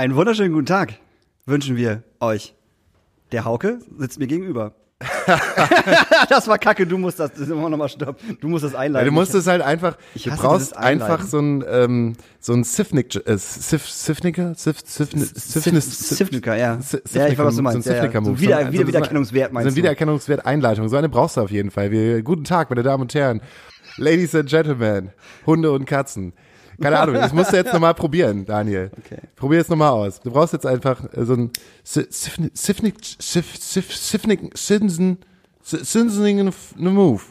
Einen wunderschönen guten Tag wünschen wir euch. Der Hauke sitzt mir gegenüber. das war kacke, du musst das, das immer nochmal stopp. Du musst das einleiten. Ja, du musst es halt einfach, ich du brauchst einfach so ein, ähm, so ein Sifnik, äh, Sif, Sifniker? Sif, Sifnis, Sifnis, Sifniker, ja. Sif- Ja, ich weiß, was du meinst. So ein ja. Sifniker-Move. So wieder- wieder so Wiedererkennungswert meinst So ein du? Wiedererkennungswert Einleitung. So eine brauchst du auf jeden Fall. Wir, guten Tag, meine Damen und Herren. Ladies and Gentlemen. Hunde und Katzen. Keine Ahnung, das musst du jetzt nochmal probieren, Daniel. Okay. Probier es nochmal aus. Du brauchst jetzt einfach äh, so ein Si- Sifni- Sifnik, Sif, Sif, Sifnik, Sinsen, Sinseningen Move.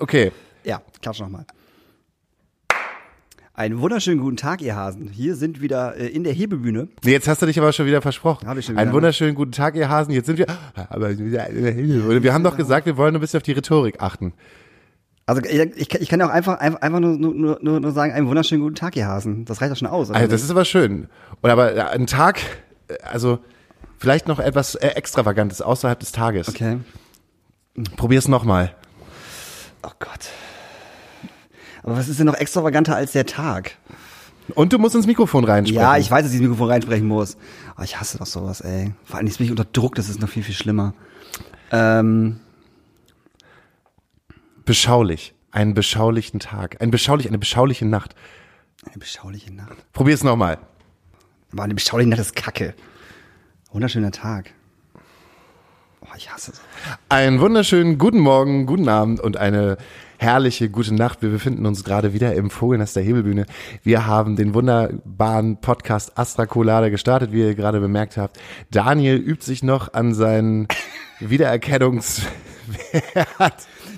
Okay. Ja, klatsch nochmal. Einen wunderschönen guten Tag, ihr Hasen. Hier sind wieder äh, in der Hebebühne. Nee, jetzt hast du dich aber schon wieder versprochen. Hab ich schon wieder, Einen ne? wunderschönen guten Tag, ihr Hasen. Jetzt sind wir. Aber wir haben doch gesagt, wir wollen ein bisschen auf die Rhetorik achten. Also ich, ich, kann- ja auch einfach, einfach, nur, nur, nur, nur sagen, einen wunderschönen guten Tag, ihr Hasen. Das reicht doch schon aus. oder Also das ist aber schön. Und aber ein Tag, äh, also vielleicht noch etwas äh, Extravagantes außerhalb des Tages. okay. Probier's nochmal. Oh Gott. Aber was ist denn noch extravaganter als der Tag? Und du musst ins Mikrofon reinsprechen. Ja, ich weiß, dass ich ins Mikrofon reinsprechen muss. Aber ich hasse doch sowas, ey. Vor allem jetzt bin ich unter Druck, das ist noch viel, viel schlimmer. Ähm, Beschaulich. Einen beschaulichen Tag. Ein beschaulich, eine beschauliche Nacht. eine beschauliche Nacht. Probier's nochmal. Aber eine beschauliche Nacht ist Kacke. Wunderschöner Tag. Oh, ich hasse so. Einen wunderschönen guten Morgen, guten Abend und eine herrliche gute Nacht. Wir befinden uns gerade wieder im Vogelnest der Hebelbühne. Wir haben den wunderbaren Podcast Astra Colada gestartet, wie ihr gerade bemerkt habt. Daniel übt sich noch an seinen Wiedererkennungswert.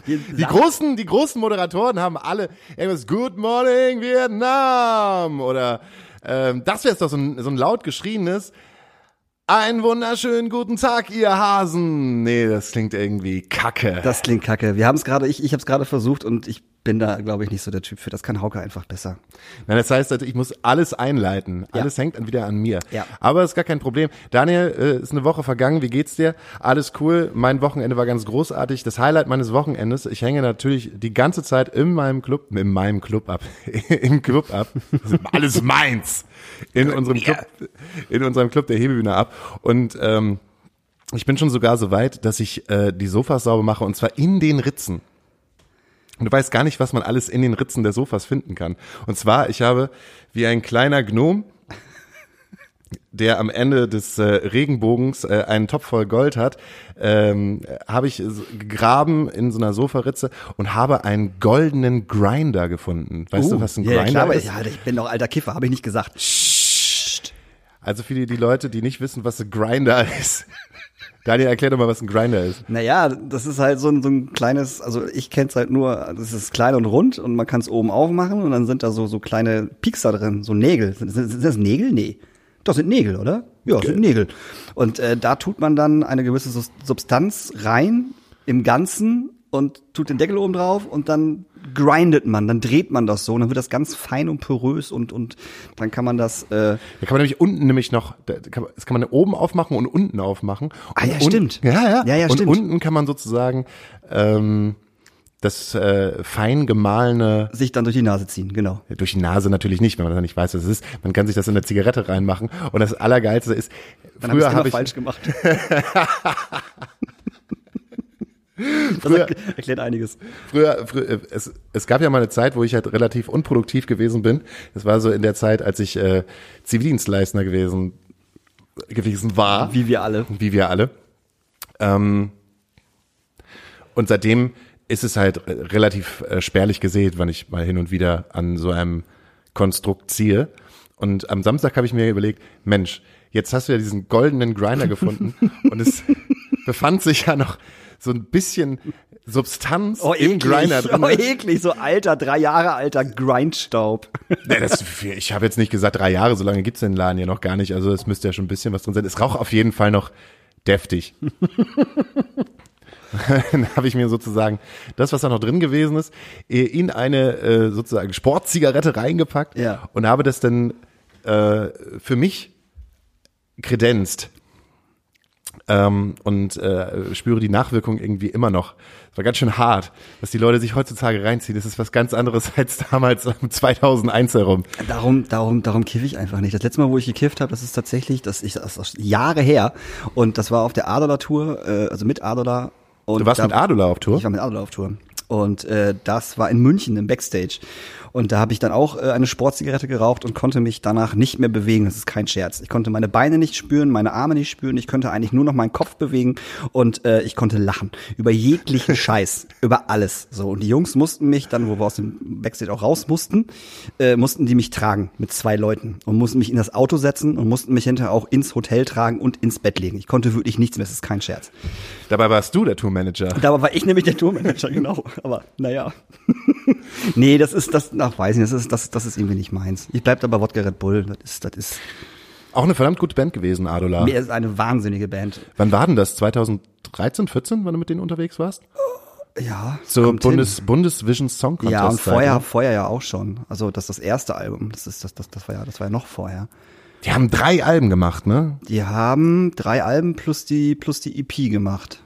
Die großen, die großen Moderatoren haben alle irgendwas Good Morning Vietnam oder ähm, das wäre doch so ein, so ein laut geschrieenes einen wunderschönen guten Tag, ihr Hasen. Nee, das klingt irgendwie kacke. Das klingt kacke. Wir haben es gerade, ich, ich habe es gerade versucht und ich bin da, glaube ich, nicht so der Typ für. Das kann Hauke einfach besser. Nein, das heißt, also, ich muss alles einleiten. Ja. Alles hängt dann wieder an mir. Ja. Aber ist gar kein Problem. Daniel, äh, ist eine Woche vergangen. Wie geht's dir? Alles cool. Mein Wochenende war ganz großartig. Das Highlight meines Wochenendes. Ich hänge natürlich die ganze Zeit in meinem Club, in meinem Club ab, im Club ab. Alles meins. In unserem Club, in unserem Club der Hebebühne ab. Und ähm, ich bin schon sogar so weit, dass ich äh, die Sofas sauber mache und zwar in den Ritzen. Und du weißt gar nicht, was man alles in den Ritzen der Sofas finden kann. Und zwar, ich habe wie ein kleiner Gnom, der am Ende des äh, Regenbogens äh, einen Topf voll Gold hat, ähm, habe ich gegraben in so einer Sofaritze und habe einen goldenen Grinder gefunden. Weißt du, was ein Uh, Grinder ja, klar, ist? Ja, ich bin doch alter Kiffer, habe ich nicht gesagt. Also für die, die Leute, die nicht wissen, was ein Grinder ist. Daniel, erklär doch mal, was ein Grinder ist. Naja, das ist halt so ein, so ein kleines, also ich kenn's halt nur, das ist klein und rund und man kann es oben aufmachen und dann sind da so, so kleine Piekser drin, so Nägel. Sind, sind, sind das Nägel? Nee. Das sind Nägel, oder? Ja, das sind Nägel. Und äh, da tut man dann eine gewisse Substanz rein im Ganzen und tut den Deckel oben drauf und dann grindet man, dann dreht man das so und dann wird das ganz fein und porös und, und dann kann man das, äh, Da kann man nämlich unten nämlich noch, das kann man oben aufmachen und unten aufmachen. Ah, Und ja, unten- stimmt. Ja, ja. Ja, ja, und stimmt. unten kann man sozusagen ähm, das äh, fein gemahlene sich dann durch die Nase ziehen, genau. durch die Nase natürlich nicht, wenn man das nicht weiß, was es ist. Man kann sich das in eine Zigarette reinmachen. Und das Allergeilste ist, Dann früher hab habe ich, falsch gemacht. das Früher- erkl- erklärt einiges. früher, früher äh, es, es gab ja mal eine Zeit, wo ich halt relativ unproduktiv gewesen bin. Das war so in der Zeit, als ich äh, Zivildienstleister gewesen gewesen war. Wie wir alle. wie wir alle. Ähm, und seitdem ist es halt äh, relativ äh, spärlich gesät, wenn ich mal hin und wieder an so einem Konstrukt ziehe. Und am Samstag habe ich mir überlegt, Mensch, jetzt hast du ja diesen goldenen Grinder gefunden und es befand sich ja noch so ein bisschen Substanz Oh, im eklig. Grinder drin. Oh, eklig. So alter, drei Jahre alter Grindstaub. Nee, das, ich habe jetzt nicht gesagt drei Jahre, so lange gibt's den Laden ja noch gar nicht. Also es müsste ja schon ein bisschen was drin sein. Es raucht auf jeden Fall noch deftig. Dann habe ich mir sozusagen das, was da noch drin gewesen ist, in eine äh, sozusagen Sportzigarette reingepackt Ja. und habe das dann äh, für mich kredenzt. ähm, und äh, spüre die Nachwirkung irgendwie immer noch. Es war ganz schön hart, was die Leute sich heutzutage reinziehen. Das ist was ganz anderes als damals um 2001 herum. Darum, darum, darum kiffe ich einfach nicht. Das letzte Mal, wo ich gekifft habe, das ist tatsächlich, das ich, das ist Jahre her. Und das war auf der Adola Tour, äh, also mit Adola. Und Du warst da, mit Adula auf Tour? Ich war mit Adola auf Tour. Und äh, das war in München im Backstage. Und da habe ich dann auch äh, eine Sportzigarette geraucht und konnte mich danach nicht mehr bewegen. Das ist kein Scherz. Ich konnte meine Beine nicht spüren, meine Arme nicht spüren. Ich konnte eigentlich nur noch meinen Kopf bewegen und äh, ich konnte lachen über jeglichen Scheiß, über alles. So und die Jungs mussten mich dann, wo wir aus dem Backstage auch raus mussten, äh, mussten die mich tragen mit zwei Leuten und mussten mich in das Auto setzen und mussten mich hinterher auch ins Hotel tragen und ins Bett legen. Ich konnte wirklich nichts mehr. Das ist kein Scherz. Dabei warst du der Tourmanager. Dabei war ich nämlich der Tourmanager, genau. Aber naja. nee, das ist das, ach, weiß ich nicht, das ist, das, das ist irgendwie nicht meins. Ich bleib da bei Wodka Red Bull. Das ist, das ist, Auch eine verdammt gute Band gewesen, Adula. mir ist eine wahnsinnige Band. Wann war denn das? 2013, 14, wann du mit denen unterwegs warst? Ja. Zur kommt Bundes, Bundesvision Song. Contest. Ja, und vorher, ne? vorher ja auch schon. Also, das ist das erste Album. Das ist, das, das, das war ja, das war ja noch vorher. Die haben drei Alben gemacht, ne? Die haben drei Alben plus die, plus die EP gemacht.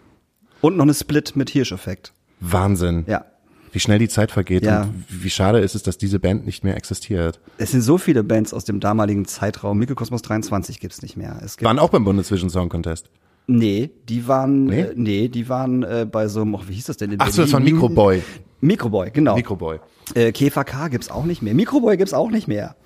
Und noch eine Split mit Hirscheffekt. Wahnsinn. Ja. Wie schnell die Zeit vergeht Ja. und wie schade ist es, dass diese Band nicht mehr existiert. Es sind so viele Bands aus dem damaligen Zeitraum. Mikrokosmos 23 gibt's nicht mehr. Es gibt Waren auch beim Bundesvision Song Contest. Nee, die waren, Nee? äh, nee die waren äh, bei so einem, oh, wie hieß das denn? in Ach so, das war Berlin? Microboy. Microboy, genau. Microboy. äh, KVK gibt's auch nicht mehr. Microboy gibt's auch nicht mehr.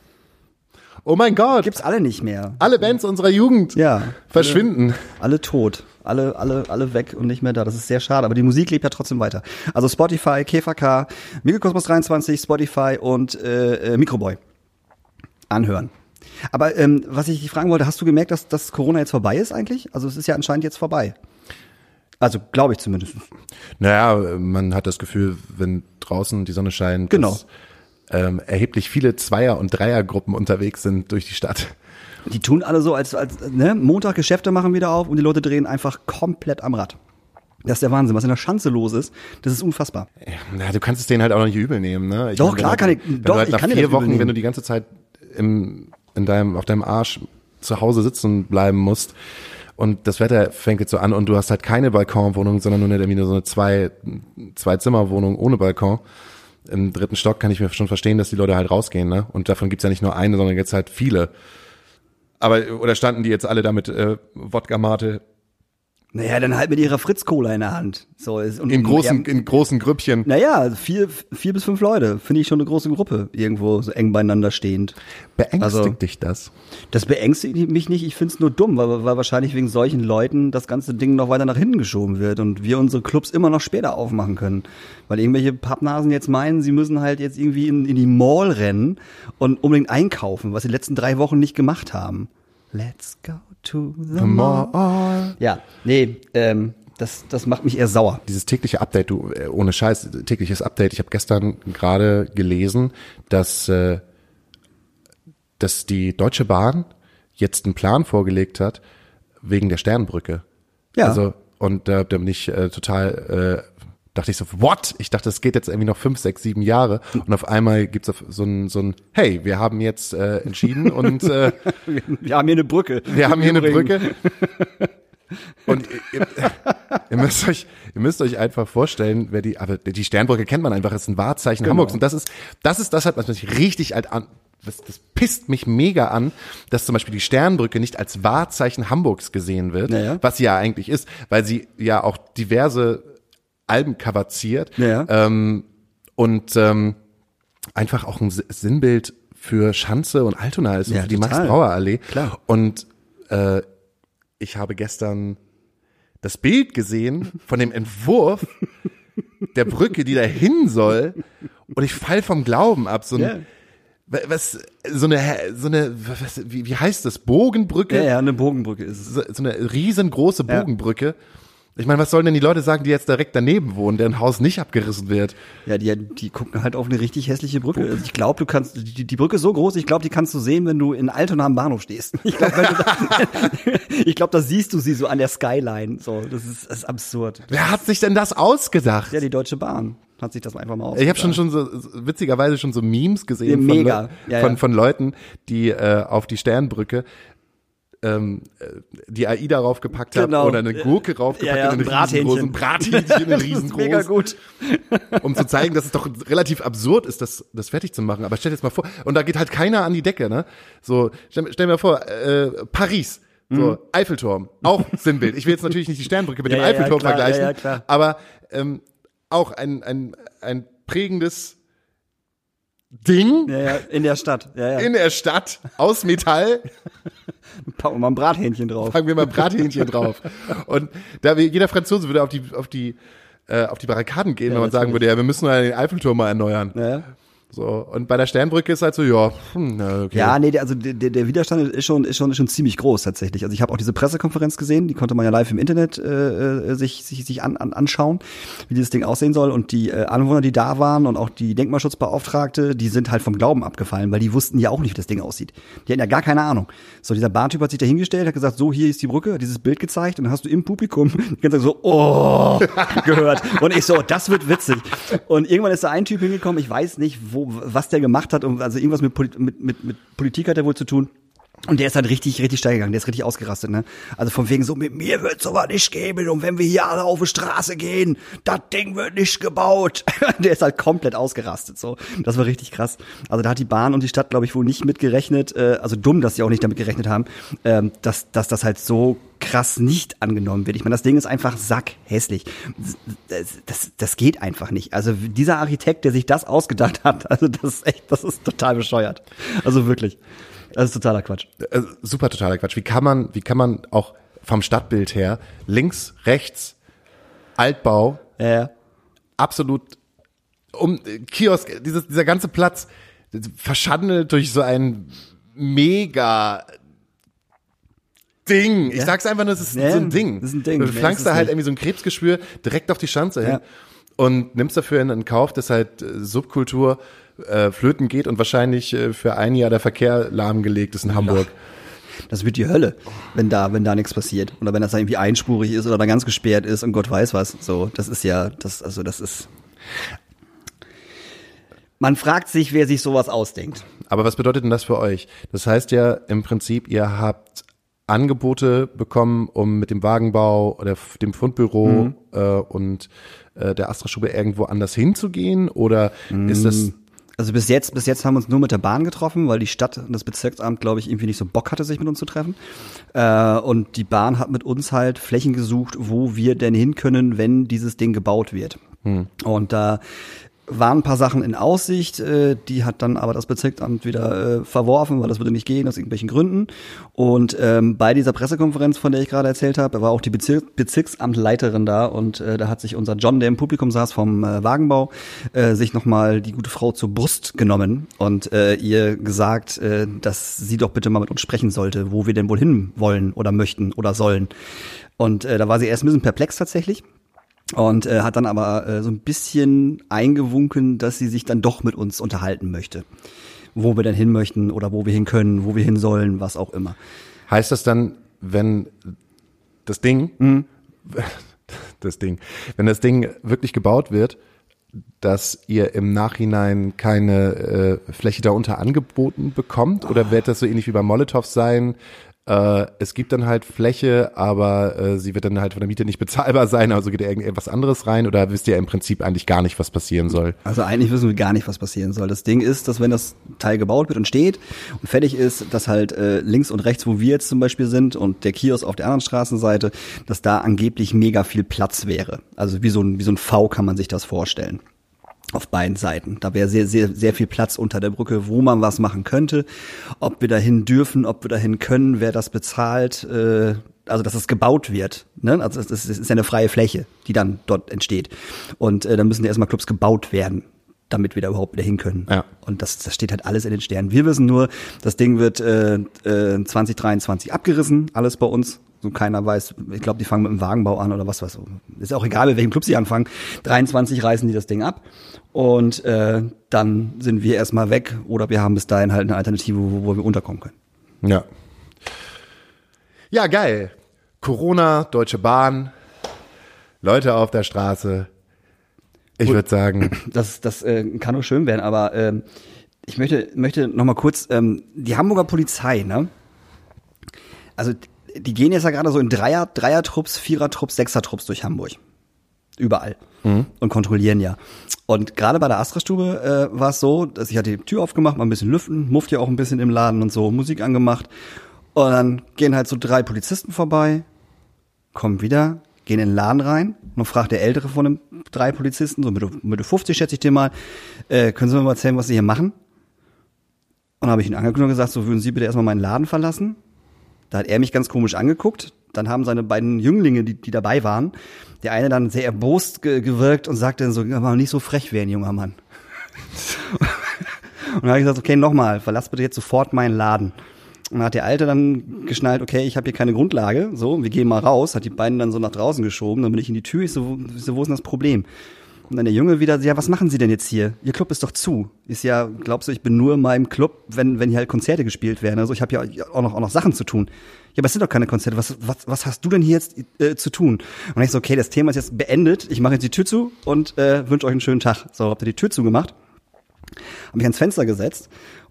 Oh mein Gott. Gibt's alle nicht mehr. alle Bands unserer Jugend Ja. verschwinden. Alle tot. Alle, alle, alle weg und nicht mehr da. Das ist sehr schade. Aber die Musik lebt ja trotzdem weiter. Also Spotify, KVK, Mikrokosmos 23, Spotify und äh, äh, Microboy. Anhören. Aber ähm, was ich dich fragen wollte, hast du gemerkt, dass, dass Corona jetzt vorbei ist eigentlich? Also es ist ja anscheinend jetzt vorbei. Also glaube ich zumindest. Naja, man hat das Gefühl, wenn draußen die Sonne scheint, Genau. dass ähm, erheblich viele Zweier- und Dreiergruppen unterwegs sind durch die Stadt. Die tun alle so, als, als ne, Montag Geschäfte machen wieder auf und die Leute drehen einfach komplett am Rad. Das ist der Wahnsinn, was in der Schanze los ist. Das ist unfassbar. Na, du kannst es denen halt auch noch nicht übel nehmen, ne? Ich Doch, wenn klar kann ich- Wenn doch, du halt ich nach vier Wochen, wenn du die ganze Zeit im, in deinem, auf deinem Arsch zu Hause sitzen bleiben musst und das Wetter fängt jetzt so an und du hast halt keine Balkonwohnung, sondern nur eine, irgendwie so eine zwei, zwei Zimmerwohnung ohne Balkon. Im dritten Stock kann ich mir schon verstehen, dass die Leute halt rausgehen, ne? Und davon gibt's ja nicht nur eine, sondern jetzt halt viele. Aber, oder standen die jetzt alle da mit äh, Wodka-Mate Naja, dann halt mit ihrer Fritz-Cola in der Hand. So, ist- und, in großen, Ja, in großen Grüppchen? naja, vier, vier bis fünf Leute. Finde ich schon eine große Gruppe. Irgendwo so eng beieinander stehend. Beängstigt Also- dich das? Das beängstigt mich nicht. Ich finde es nur dumm, weil, weil wahrscheinlich wegen solchen Leuten das ganze Ding noch weiter nach hinten geschoben wird und wir unsere Clubs immer noch später aufmachen können. Weil irgendwelche Pappnasen jetzt meinen, sie müssen halt jetzt irgendwie in, in die Mall rennen und unbedingt einkaufen, was sie die letzten drei Wochen nicht gemacht haben. Let's go to the mall. Mall. Ja, nee, ähm, das, das macht mich eher sauer. Dieses tägliche Update, du, äh, ohne Scheiß, tägliches Update. Ich habe gestern gerade gelesen, dass, äh, dass die Deutsche Bahn jetzt einen Plan vorgelegt hat wegen der Sternbrücke. Ja. Also, und da, da bin ich äh, total, äh, dachte ich so, what? Ich dachte, das geht jetzt irgendwie noch fünf, sechs, sieben Jahre. Und auf einmal gibt's so ein, so ein, hey, wir haben jetzt äh, entschieden und äh, Wir haben hier eine Brücke. wir haben hier eine. Brücke. Und ihr, ihr, müsst euch, ihr müsst euch einfach vorstellen, wer die, aber die Sternbrücke kennt man einfach, ist ein Wahrzeichen Genau. Hamburgs. Und das ist, das ist das halt, was mich richtig halt an, das, das pisst mich mega an, dass zum Beispiel die Sternbrücke nicht als Wahrzeichen Hamburgs gesehen wird, Ja, ja. was sie ja eigentlich ist, weil sie ja auch diverse Alben coverziert. Ja. Ähm, und ähm, einfach auch ein Sinnbild für Schanze und Altona ist und Ja, für die. Max-Brauer-Allee. Klar. Und äh, ich habe gestern das Bild gesehen von dem Entwurf der Brücke, die da hin soll. Und ich fall vom Glauben ab. So ein, Ja. was, so eine, so eine, was, wie, wie heißt das? Bogenbrücke? Ja, ja, eine Bogenbrücke ist es. So, so eine riesengroße Ja. Ich meine, was sollen denn die Leute sagen, die jetzt direkt daneben wohnen, deren Haus nicht abgerissen wird? Ja, die, die gucken halt auf eine richtig hässliche Brücke. Also ich glaube, du kannst, die, die Brücke ist so groß, ich glaube, die kannst du sehen, wenn du in Altona am Bahnhof stehst. Ich glaube, da, ich glaube, da siehst du sie so an der Skyline. So, das ist, das ist absurd. Wer hat sich denn das ausgedacht? Ja, die Deutsche Bahn hat sich das einfach mal Ich habe ausgedacht. schon schon so witzigerweise schon so Memes gesehen Ja, von, Ja, von ja. von Leuten, die äh, auf die Sternbrücke ähm, äh, die AI darauf gepackt Genau. habe oder eine Gurke raufgepackt Ja, ja, und einen ein Brathähnchen. riesengroßen Brathähnchen, einen Das ist riesengroß, mega gut. um zu zeigen, dass es doch relativ absurd ist, das, das fertig zu machen. Aber stell dir jetzt mal vor, und da geht halt keiner an die Decke, ne? So, stell, stell mir vor, äh, Paris, so, Mhm. Eiffelturm, auch Sinnbild. Ich will jetzt natürlich nicht die Sternbrücke mit Ja, dem Eiffelturm klar, vergleichen, aber ähm, auch ein, ein, ein prägendes Ding Ja, ja, in der Stadt. Ja, ja. in der Stadt aus Metall. Packen wir mal ein Brathähnchen drauf. packen wir mal Brathähnchen drauf. Und da wir, jeder Franzose würde auf die, auf die, äh, auf die Barrikaden gehen, wenn man sagen würde, ja, wir müssen den Eiffelturm mal erneuern. Ja, ja. So. Und bei der Sternbrücke ist halt so, ja, hm, okay. Ja, nee, also der, der der Widerstand ist schon, ist schon, ist schon ziemlich groß tatsächlich. Also ich habe auch diese Pressekonferenz gesehen, die konnte man ja live im Internet äh, äh, sich, sich, sich an, an, anschauen, wie dieses Ding aussehen soll. Und die äh, Anwohner, die da waren und auch die Denkmalschutzbeauftragte, die sind halt vom Glauben abgefallen, weil die wussten ja auch nicht, wie das Ding aussieht. Die hatten ja gar keine Ahnung. So, dieser Bahntyp hat sich da hingestellt, hat gesagt, so, hier ist die Brücke, hat dieses Bild gezeigt und dann hast du im Publikum Zeit so, oh, gehört. Und ich so, das wird witzig. Und irgendwann ist da ein Typ hingekommen, ich weiß nicht, wo, was der gemacht hat, also irgendwas mit, mit, mit, mit Politik hat er wohl zu tun. Und der ist halt richtig, richtig steil gegangen, der ist richtig ausgerastet, ne? Also von wegen so, mit mir wird sowas nicht geben und wenn wir hier alle auf die Straße gehen, das Ding wird nicht gebaut. der ist halt komplett ausgerastet, so. Das war richtig krass. Also da hat die Bahn und die Stadt, glaube ich, wohl nicht mitgerechnet, äh, also dumm, dass sie auch nicht damit gerechnet haben, ähm, dass, dass das halt so krass nicht angenommen wird. Ich meine, das Ding ist einfach sackhässlich. Das, das, das geht einfach nicht. Also dieser Architekt, der sich das ausgedacht hat, also das ist echt, das ist total bescheuert. Also wirklich. Das ist totaler Quatsch. äh, super totaler Quatsch. Wie kann man, wie kann man auch vom Stadtbild her links, rechts, Altbau, Ja, absolut um äh, Kiosk, dieses, dieser ganze Platz verschandelt durch so ein mega Ding. Ich Ja. sag's einfach nur, es ist Ja, so ein Ding. das ist ein Ding. Du Nee, flankst da halt irgendwie so ein Krebsgeschwür direkt auf die Schanze hin. Und nimmst dafür in, in Kauf, dass halt äh, Subkultur äh, flöten geht und wahrscheinlich äh, für ein Jahr der Verkehr lahmgelegt ist in Hamburg. Das wird die Hölle, wenn da, wenn da nichts passiert. Oder wenn das da irgendwie einspurig ist oder da ganz gesperrt ist und Gott weiß was. So, das ist ja, das, also das ist. Man fragt sich, wer sich sowas ausdenkt. Aber was bedeutet denn das für euch? Das heißt ja im Prinzip, ihr habt Angebote bekommen, um mit dem Wagenbau oder dem Fundbüro äh, und äh, der Astra-Stube irgendwo anders hinzugehen? Oder ist das Also bis jetzt, bis jetzt haben wir uns nur mit der Bahn getroffen, weil die Stadt und das Bezirksamt, glaube ich, irgendwie nicht so Bock hatte, sich mit uns zu treffen. Äh, und die Bahn hat mit uns halt Flächen gesucht, wo wir denn hin können, wenn dieses Ding gebaut wird. Und da waren ein paar Sachen in Aussicht, äh, die hat dann aber das Bezirksamt wieder äh, verworfen, weil das würde nicht gehen aus irgendwelchen Gründen. Und ähm, bei dieser Pressekonferenz, von der ich gerade erzählt habe, war auch die Bezir Bezirksamtleiterin da und äh, da hat sich unser John, der im Publikum saß vom äh, Wagenbau, äh, sich nochmal die gute Frau zur Brust genommen und äh, ihr gesagt, äh, dass sie doch bitte mal mit uns sprechen sollte, wo wir denn wohl hin wollen oder möchten oder sollen. Und äh, da war sie erst ein bisschen perplex tatsächlich und äh, hat dann aber äh, so ein bisschen eingewunken, dass sie sich dann doch mit uns unterhalten möchte. Wo wir denn hin möchten oder wo wir hin können, wo wir hin sollen, was auch immer. heißt das dann, wenn das Ding, das Ding, wenn das Ding wirklich gebaut wird, dass ihr im Nachhinein keine äh, Fläche darunter angeboten bekommt? Oder wird das so ähnlich wie bei Molotow sein? Äh, es gibt dann halt Fläche, aber äh, sie wird dann halt von der Miete nicht bezahlbar sein, also geht irgend- irgendwas anderes rein oder wisst ihr im Prinzip eigentlich gar nicht, was passieren soll? Also eigentlich wissen wir gar nicht, was passieren soll. Das Ding ist, dass wenn das Teil gebaut wird und steht und fertig ist, dass halt äh, links und rechts, wo wir jetzt zum Beispiel sind und der Kiosk auf der anderen Straßenseite, dass da angeblich mega viel Platz wäre. Also wie so ein, wie so ein V kann man sich das vorstellen. Auf beiden Seiten. Da wäre sehr, sehr, sehr viel Platz unter der Brücke, wo man was machen könnte. Ob wir dahin dürfen, ob wir dahin können, wer das bezahlt, äh, also dass es gebaut wird. Ne? Also es ist, es ist ja eine freie Fläche, die dann dort entsteht. Und äh, dann müssen ja erstmal Clubs gebaut werden, damit wir da überhaupt wieder hin können. Ja. Und das, das steht halt alles in den Sternen. Wir wissen nur, das Ding wird äh, äh, 2023 abgerissen, alles bei uns. So keiner weiß, ich glaube, die fangen mit dem Wagenbau an oder was weiß ich. Ist auch egal, mit welchem Club sie anfangen. 23 reißen die das Ding ab und äh, dann sind wir erstmal weg oder wir haben bis dahin halt eine Alternative, wo, wo wir unterkommen können. Ja. Ja, geil. Corona, Deutsche Bahn, Leute auf der Straße. Ich würde sagen, Das, das äh, kann nur schön werden, aber ähm, ich möchte, möchte noch mal kurz, ähm, die Hamburger Polizei, ne? Also die gehen jetzt ja gerade so in Dreier, Dreier-Trupps, Vierer-Trupps, Sechser-Trupps durch Hamburg. Überall. Mhm. Und kontrollieren ja. Und gerade bei der Astra-Stube äh, war es so, dass ich hatte die Tür aufgemacht, mal ein bisschen lüften, muft ja auch ein bisschen im Laden und so, Musik angemacht. Und dann gehen halt so drei Polizisten vorbei, kommen wieder, gehen in den Laden rein und fragt der Ältere von den drei Polizisten, so Mitte, Mitte 50 schätze ich dir mal, äh, können Sie mir mal erzählen, was Sie hier machen? Und dann habe ich ihn angeguckt und gesagt, so würden Sie bitte erstmal meinen Laden verlassen? Da hat er mich ganz komisch angeguckt. Dann haben seine beiden Jünglinge, die, die dabei waren, der eine dann sehr erbost ge gewirkt und sagte dann so, mal nicht so frech werden, junger Mann. und dann habe ich gesagt, okay, nochmal, verlass bitte jetzt sofort meinen Laden. Und dann hat der Alte dann geschnallt, okay, ich habe hier keine Grundlage, so, wir gehen mal raus, hat die beiden dann so nach draußen geschoben, dann bin ich in die Tür, ich so, so wo ist denn das Problem? Und dann der Junge wieder, ja, was machen Sie denn jetzt hier? Ihr Club ist doch zu. Ist ja, glaubst du, ich bin nur in meinem Club, wenn, wenn hier halt Konzerte gespielt werden. Also ich habe ja auch noch, auch noch Sachen zu tun. Ja, aber es sind doch keine Konzerte. Was, was, was hast du denn hier jetzt äh, zu tun? Und ich so, okay, das Thema ist jetzt beendet. Ich mache jetzt die Tür zu und äh, wünsche euch einen schönen Tag. So, habt ihr die Tür zugemacht? Hab mich ans Fenster gesetzt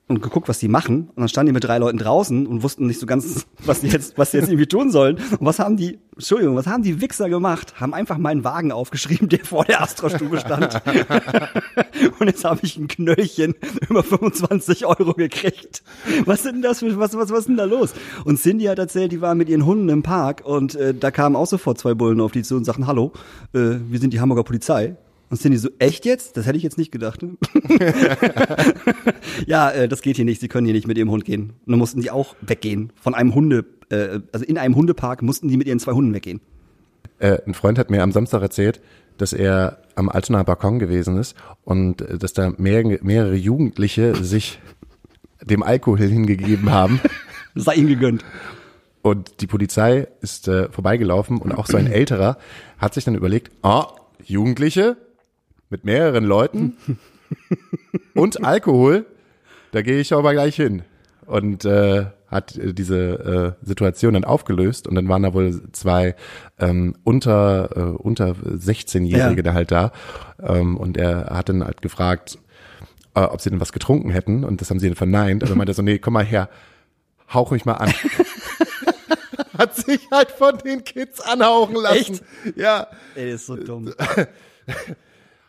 und geguckt, was die machen. Und dann standen die mit drei Leuten draußen und wussten nicht so ganz, was die jetzt, was die jetzt irgendwie tun sollen. Und was haben die, Entschuldigung, was haben die Wichser gemacht? Haben einfach meinen Wagen aufgeschrieben, der vor der Astra-Stube stand. und jetzt habe ich ein Knöllchen über 25 Euro gekriegt. Was sind das für, was, was, was ist denn da los? Und Cindy hat erzählt, die waren mit ihren Hunden im Park und äh, da kamen auch sofort zwei Bullen auf die zu und sagten, hallo, äh, wir sind die Hamburger Polizei. Und sind die so, echt jetzt? Das hätte ich jetzt nicht gedacht. ja, äh, das geht hier nicht. Sie können hier nicht mit ihrem Hund gehen. Und dann mussten die auch weggehen. Von einem Hunde, äh, also in einem Hundepark mussten die mit ihren zwei Hunden weggehen. Äh, ein Freund hat mir am Samstag erzählt, dass er am Altonaer Balkon gewesen ist und äh, dass da mehr, mehrere Jugendliche sich dem Alkohol hingegeben haben. Das sei ihm gegönnt. Und die Polizei ist äh, vorbeigelaufen und auch so ein älterer hat sich dann überlegt, ah, Jugendliche, mit mehreren Leuten und Alkohol, da gehe ich aber gleich hin. Und äh, hat äh, diese äh, Situation dann aufgelöst und dann waren da wohl zwei ähm, unter äh, unter 16-Jährige ja. da halt da ähm, und er hat dann halt gefragt, äh, ob sie denn was getrunken hätten und das haben sie dann verneint. Also meinte so, nee, komm mal her, hauch mich mal an. hat sich halt von den Kids anhauchen lassen. Echt? Ja. Ey, das ist so dumm.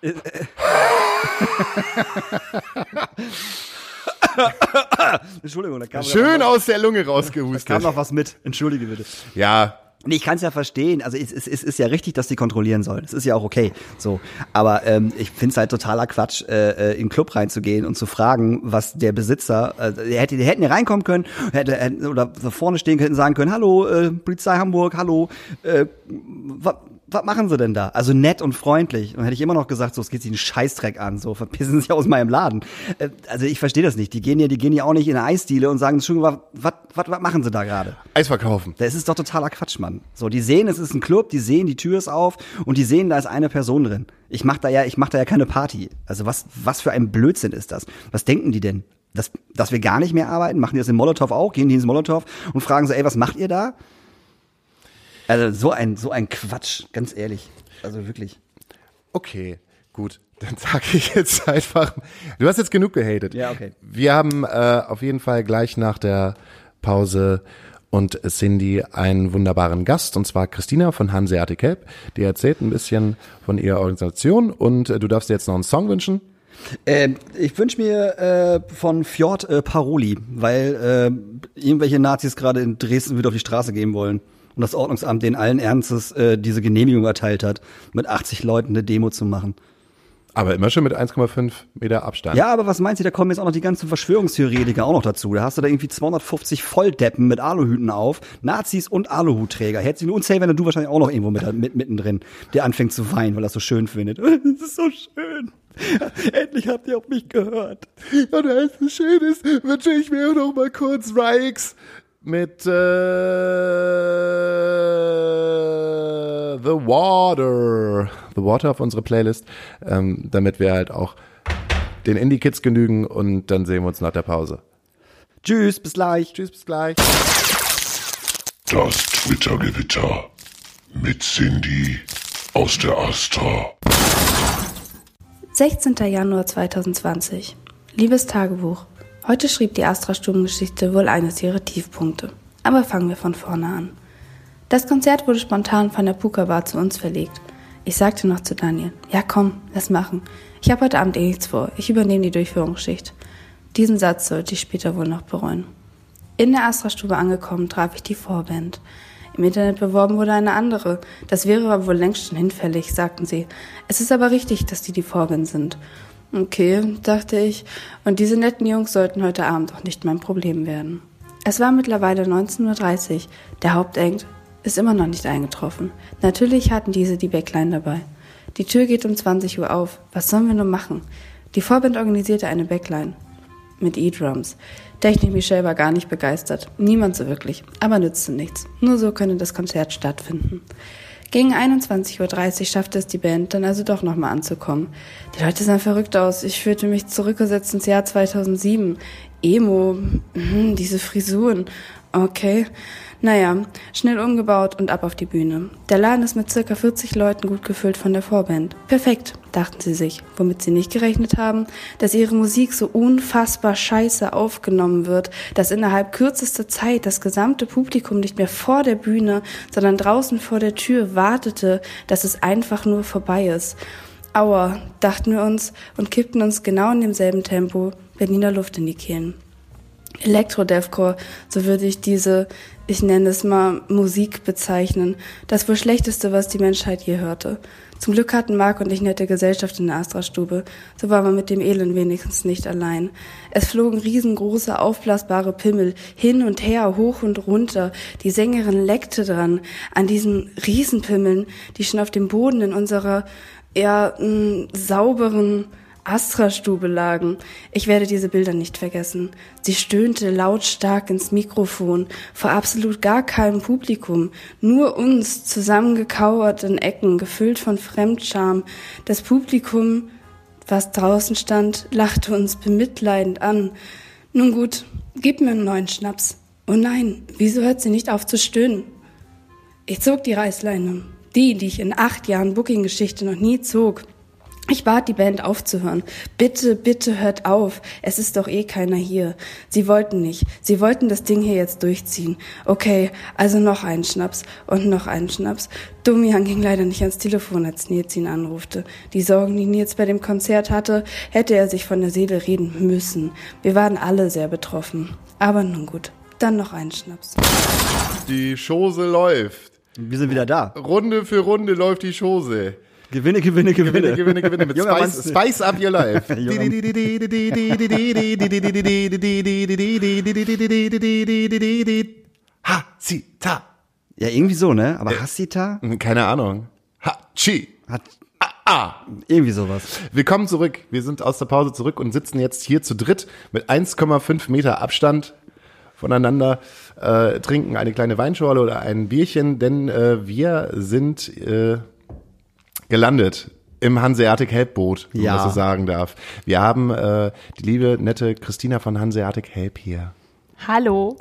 Entschuldigung, da kam Schön aus der Lunge rausgehustet. Da kam noch was mit. Entschuldige bitte. Ja. Nee, ich kann es ja verstehen. Also es, es, es ist ja richtig, dass die kontrollieren sollen. Das ist ja auch okay. So, aber ähm, ich finde es halt totaler Quatsch, äh, äh, in den Club reinzugehen und zu fragen, was der Besitzer, äh, der hätte, der hätten ja reinkommen können, hätte, oder da vorne stehen können, sagen können, hallo äh, Polizei Hamburg, hallo, äh, was machen sie denn da? Also nett und freundlich. Und hätte ich immer noch gesagt, so, es geht sich einen Scheißdreck an, so, verpissen sich aus meinem Laden. Äh, also ich verstehe das nicht. Die gehen ja, die gehen ja auch nicht in eine Eisdiele und sagen, Entschuldigung, was, was, was machen sie da gerade? Eis verkaufen. Das ist doch totaler Quatsch, Mann. So, die sehen, es ist ein Club, die sehen, die Tür ist auf und die sehen, da ist eine Person drin. Ich mach da ja, ich mach da ja keine Party. Also was, was für ein Blödsinn ist das? Was denken die denn? Dass, dass wir gar nicht mehr arbeiten? Machen die das in Molotow auch? Gehen die ins Molotow und fragen so, ey, was macht ihr da? Also so ein, so ein Quatsch, ganz ehrlich. Also wirklich. Okay, gut. Dann sage ich jetzt einfach. Du hast jetzt genug gehatet. Ja, okay. Wir haben äh, auf jeden Fall gleich nach der Pause und Cindy einen wunderbaren Gast, und zwar Christina von Hanseatic Help. Die erzählt ein bisschen von ihrer Organisation und äh, du darfst dir jetzt noch einen Song wünschen. Äh, ich wünsche mir äh, von Fjord äh, Paroli, weil äh, irgendwelche Nazis gerade in Dresden wieder auf die Straße gehen wollen und das Ordnungsamt den allen Ernstes äh, diese Genehmigung erteilt hat, mit 80 Leuten eine Demo zu machen. Aber immer schon mit 1,5 Meter Abstand. Ja, aber was meinst du, da kommen jetzt auch noch die ganzen Verschwörungstheoretiker auch noch dazu. Da hast du da irgendwie 250 Volldeppen mit Aluhüten auf, Nazis und Aluhutträger. Herzlich und Xavier, du wahrscheinlich auch noch irgendwo mit, mit, mittendrin, der anfängt zu weinen, weil er es so schön findet. Das ist so schön. Endlich habt ihr auf mich gehört. Und weil es schön ist, wünsche ich mir auch noch mal kurz Rikes mit äh, The Water. The Water auf unsere Playlist, ähm, damit wir halt auch den Indie-Kids genügen und dann sehen wir uns nach der Pause. Tschüss, bis gleich. Tschüss, bis gleich. Das Twitter-Gewitter mit Cindy aus der Astra. 16. Januar 2020. Liebes Tagebuch. Heute schrieb die Astra-Stubengeschichte wohl eines ihrer Tiefpunkte. Aber fangen wir von vorne an. Das Konzert wurde spontan von der Puka Bar zu uns verlegt. Ich sagte noch zu Daniel, ja komm, lass machen. Ich habe heute Abend eh nichts vor. Ich übernehme die Durchführungsschicht. Diesen Satz sollte ich später wohl noch bereuen. In der Astra-Stube angekommen, traf ich die Vorband. Im Internet beworben wurde eine andere. Das wäre aber wohl längst schon hinfällig, sagten sie. Es ist aber richtig, dass die die Vorband sind. Okay, dachte ich, und diese netten Jungs sollten heute Abend auch nicht mein Problem werden. Es war mittlerweile 19.30 Uhr. Der Hauptakt ist immer noch nicht eingetroffen. Natürlich hatten diese die Backline dabei. Die Tür geht um 20 Uhr auf. Was sollen wir nur machen? Die Vorband organisierte eine Backline mit E-Drums. Technik Michelle war gar nicht begeistert. Niemand so wirklich. Aber nützte nichts. Nur so könne das Konzert stattfinden. Gegen 21.30 Uhr schaffte es die Band dann also doch nochmal anzukommen. Die Leute sahen verrückt aus. Ich fühlte mich zurückgesetzt ins Jahr 2007. Emo, hm, diese Frisuren. Okay. Naja, schnell umgebaut und ab auf die Bühne. Der Laden ist mit circa 40 Leuten gut gefüllt von der Vorband. Perfekt, dachten sie sich, womit sie nicht gerechnet haben, dass ihre Musik so unfassbar scheiße aufgenommen wird, dass innerhalb kürzester Zeit das gesamte Publikum nicht mehr vor der Bühne, sondern draußen vor der Tür wartete, dass es einfach nur vorbei ist. Aua, dachten wir uns und kippten uns genau in demselben Tempo Berliner Luft in die Kehlen. Elektro-Deathcore, so würde ich diese, ich nenne es mal Musik bezeichnen, das wohl schlechteste, was die Menschheit je hörte. Zum Glück hatten Marc und ich nette Gesellschaft in der Astra-Stube, so war man mit dem Elend wenigstens nicht allein. Es flogen riesengroße, aufblasbare Pimmel hin und her, hoch und runter. Die Sängerin leckte dran, an diesen Riesenpimmeln, die schon auf dem Boden in unserer eher mh, sauberen Astra-Stube lagen. Ich werde diese Bilder nicht vergessen. Sie stöhnte lautstark ins Mikrofon, vor absolut gar keinem Publikum, nur uns zusammengekauert in Ecken, gefüllt von Fremdscham. Das Publikum, was draußen stand, lachte uns bemitleidend an. Nun gut, gib mir einen neuen Schnaps. Oh nein, wieso hört sie nicht auf zu stöhnen? Ich zog die Reißleine, die, die ich in acht Jahren Booking-Geschichte noch nie zog. Ich bat die Band aufzuhören. Bitte, bitte hört auf. Es ist doch eh keiner hier. Sie wollten nicht. Sie wollten das Ding hier jetzt durchziehen. Okay, also noch einen Schnaps und noch einen Schnaps. Domian ging leider nicht ans Telefon, als Nils ihn anrufte. Die Sorgen, die Nils bei dem Konzert hatte, hätte er sich von der Seele reden müssen. Wir waren alle sehr betroffen. Aber nun gut, dann noch einen Schnaps. Die Chose läuft. Wir sind wieder da. Runde für Runde läuft die Chose. Gewinne, gewinne, gewinne. Gewinne, gewinne, gewinne. Mit Junger Spice. Spice up your life. Ha, si, ta. Ja, irgendwie so, ne? Aber Hassita Keine Ahnung. Ha, chi. hat Ah. irgendwie sowas. Willkommen zurück. Wir sind aus der Pause zurück und sitzen jetzt hier zu dritt mit 1,5 Meter Abstand voneinander, äh, trinken eine kleine Weinschorle oder ein Bierchen, denn äh, wir sind äh, gelandet im Hanseatic Help Boot, wenn Ja. man das so sagen darf. Wir haben äh, die liebe, nette Christina von Hanseatic Help hier. Hallo.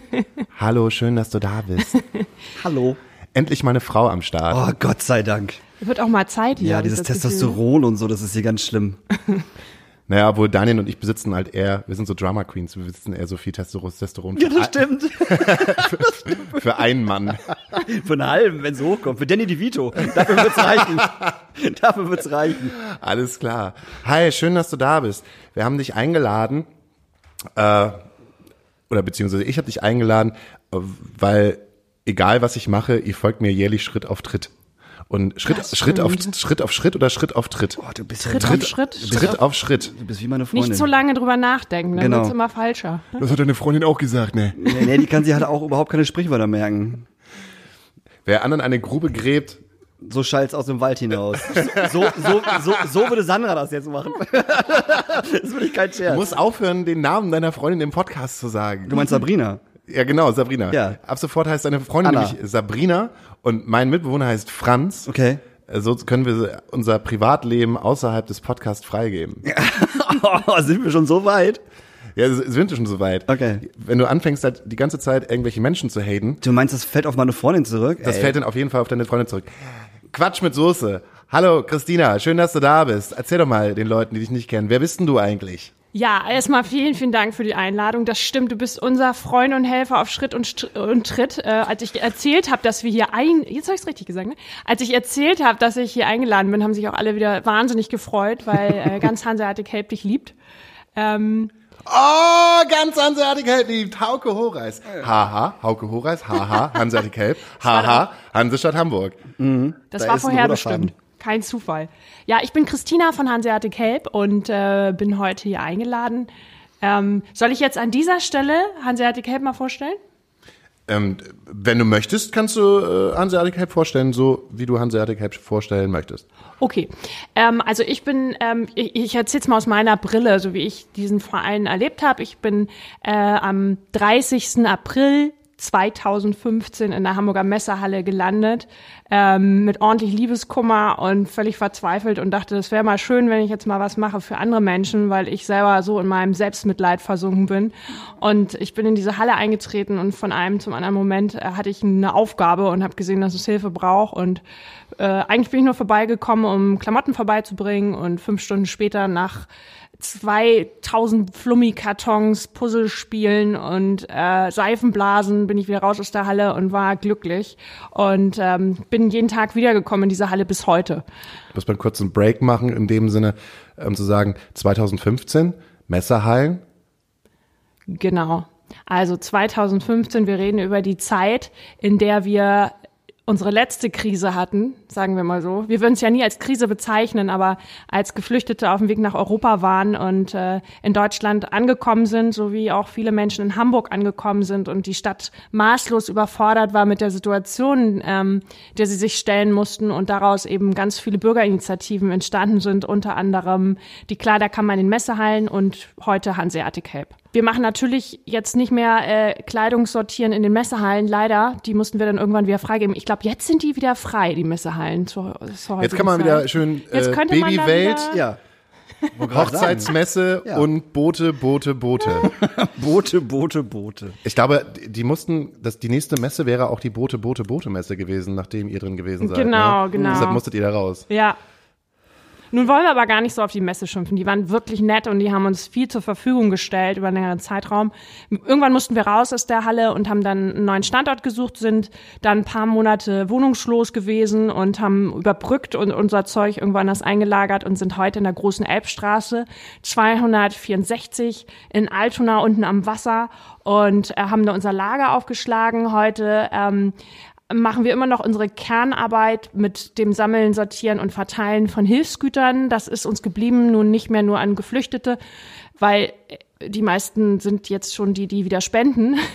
Hallo, schön, dass du da bist. Hallo. Endlich mal eine Frau am Start. Oh, Gott sei Dank. Wird auch mal Zeit hier. Ja, hab ich dieses das Gefühl. Testosteron und so, das ist hier ganz schlimm. Naja, obwohl Daniel und ich besitzen halt eher, wir sind so Drama Queens, wir besitzen eher so viel Testosteron für, ein- stimmt. für einen Mann. Für einen halben, wenn es hochkommt. Für Danny DeVito. Dafür wird's reichen. Dafür wird's reichen. Alles klar. Hi, schön, dass du da bist. Wir haben dich eingeladen, äh, oder beziehungsweise ich habe dich eingeladen, äh, weil egal was ich mache, ihr folgt mir jährlich Schritt auf Tritt. Und Schritt, Das Schritt auf. Schritt auf Schritt oder Schritt auf Tritt? Boah, du bist Schritt ja auf Schritt. Schritt auf Schritt. Du bist wie meine Freundin. Nicht zu lange drüber nachdenken, dann Genau. wird's immer falscher. Das hat deine Freundin auch gesagt, ne? Nee, nee, die kann sich halt auch überhaupt keine Sprichwörter merken. Wer anderen eine Grube gräbt, So schallt's aus dem Wald hinaus. So, so, so, so würde Sandra das jetzt machen. Das würde ich kein du Scherz. musst aufhören, den Namen deiner Freundin im Podcast zu sagen. Du meinst Sabrina? Ja, genau, Sabrina. Ja. Ab sofort heißt deine Freundin Anna. nämlich Sabrina und mein Mitbewohner heißt Franz. Okay. Äh, So können wir unser Privatleben außerhalb des Podcasts freigeben. Oh, sind wir schon so weit? Ja, sind wir schon soweit. Okay. Wenn du anfängst, halt die ganze Zeit irgendwelche Menschen zu haten, Du meinst, das fällt auf meine Freundin zurück? das Ey. fällt dann auf jeden Fall auf deine Freundin zurück. Quatsch mit Soße. Hallo, Christina, schön, dass du da bist. Erzähl doch mal den Leuten, die dich nicht kennen. Wer bist denn du eigentlich? Ja, erstmal vielen, vielen Dank für die Einladung. Das stimmt, du bist unser Freund und Helfer auf Schritt und, Str- und Tritt. Äh, als ich erzählt habe, dass wir hier ein, jetzt habe ich es richtig gesagt, ne? Als ich erzählt habe, dass ich hier eingeladen bin, haben sich auch alle wieder wahnsinnig gefreut, weil äh, ganz Hanseatic Help dich liebt. Ähm, Oh, ganz Hanseatic Help liebt Hauke Horeis. Haha, Hauke Horeis, haha, Hanseatic Help, haha, Hansestadt Hamburg. Das Da war vorher bestimmt. Kein Zufall. Ja, ich bin Christina von Hanseatic Help und äh, bin heute hier eingeladen. Ähm, soll ich jetzt an dieser Stelle Hanseatic Help mal vorstellen? Ähm, wenn du möchtest, kannst du äh, Hanseatic Help vorstellen, so wie du Hanseatic Help vorstellen möchtest. Okay, ähm, also ich bin, ähm, ich, ich erzähle mal aus meiner Brille, so wie ich diesen Verein erlebt habe. Ich bin äh, am 30. April 2015 in der Hamburger Messehalle gelandet, ähm, mit ordentlich Liebeskummer und völlig verzweifelt und dachte, das wäre mal schön, wenn ich jetzt mal was mache für andere Menschen, weil ich selber so in meinem Selbstmitleid versunken bin. Und ich bin in diese Halle eingetreten und von einem zum anderen Moment äh, hatte ich eine Aufgabe und habe gesehen, dass es Hilfe braucht und äh, eigentlich bin ich nur vorbeigekommen, um Klamotten vorbeizubringen und fünf Stunden später nach 2000 Flummi-Kartons, Puzzlespielen und äh, Seifenblasen bin ich wieder raus aus der Halle und war glücklich und ähm, bin jeden Tag wiedergekommen in diese Halle bis heute. Ich muss mal kurz einen Break machen, in dem Sinne, um zu sagen, 2015, Messerhallen, Genau. Also 2015, wir reden über die Zeit, in der wir unsere letzte Krise hatten, sagen wir mal so. Wir würden es ja nie als Krise bezeichnen, aber als Geflüchtete auf dem Weg nach Europa waren und äh, in Deutschland angekommen sind, so wie auch viele Menschen in Hamburg angekommen sind und die Stadt maßlos überfordert war mit der Situation, ähm, der sie sich stellen mussten und daraus eben ganz viele Bürgerinitiativen entstanden sind, unter anderem die Kleiderkammer in den Messehallen und heute Hanseatic Help. Wir machen natürlich jetzt nicht mehr äh, Kleidungssortieren in den Messehallen, leider. Die mussten wir dann irgendwann wieder freigeben. Ich glaube, jetzt sind die wieder frei, die Messehallen. Zur, zur Jetzt kann man heutigen wieder Zeit. schön äh, Babywelt, Ja. Hochzeitsmesse Ja. und Boote, Boote, Boote. Boote, Boote, Boote. Ich glaube, die- die mussten, das, die nächste Messe wäre auch die Boote, Boote, Boote Messe gewesen, nachdem ihr drin gewesen seid. Genau, ne? genau. Deshalb musstet ihr da raus. Ja. Nun wollen wir aber gar nicht so auf die Messe schimpfen. Die waren wirklich nett und die haben uns viel zur Verfügung gestellt über einen längeren Zeitraum. Irgendwann mussten wir raus aus der Halle und haben dann einen neuen Standort gesucht, sind dann ein paar Monate wohnungslos gewesen und haben überbrückt und unser Zeug irgendwo anders eingelagert und sind heute in der großen Elbstraße 264 in Altona unten am Wasser und äh, haben da unser Lager aufgeschlagen. Heute ähm, machen wir immer noch unsere Kernarbeit mit dem Sammeln, Sortieren und Verteilen von Hilfsgütern. Das ist uns geblieben, nun nicht mehr nur an Geflüchtete, weil äh, die meisten sind jetzt schon die, die wieder spenden.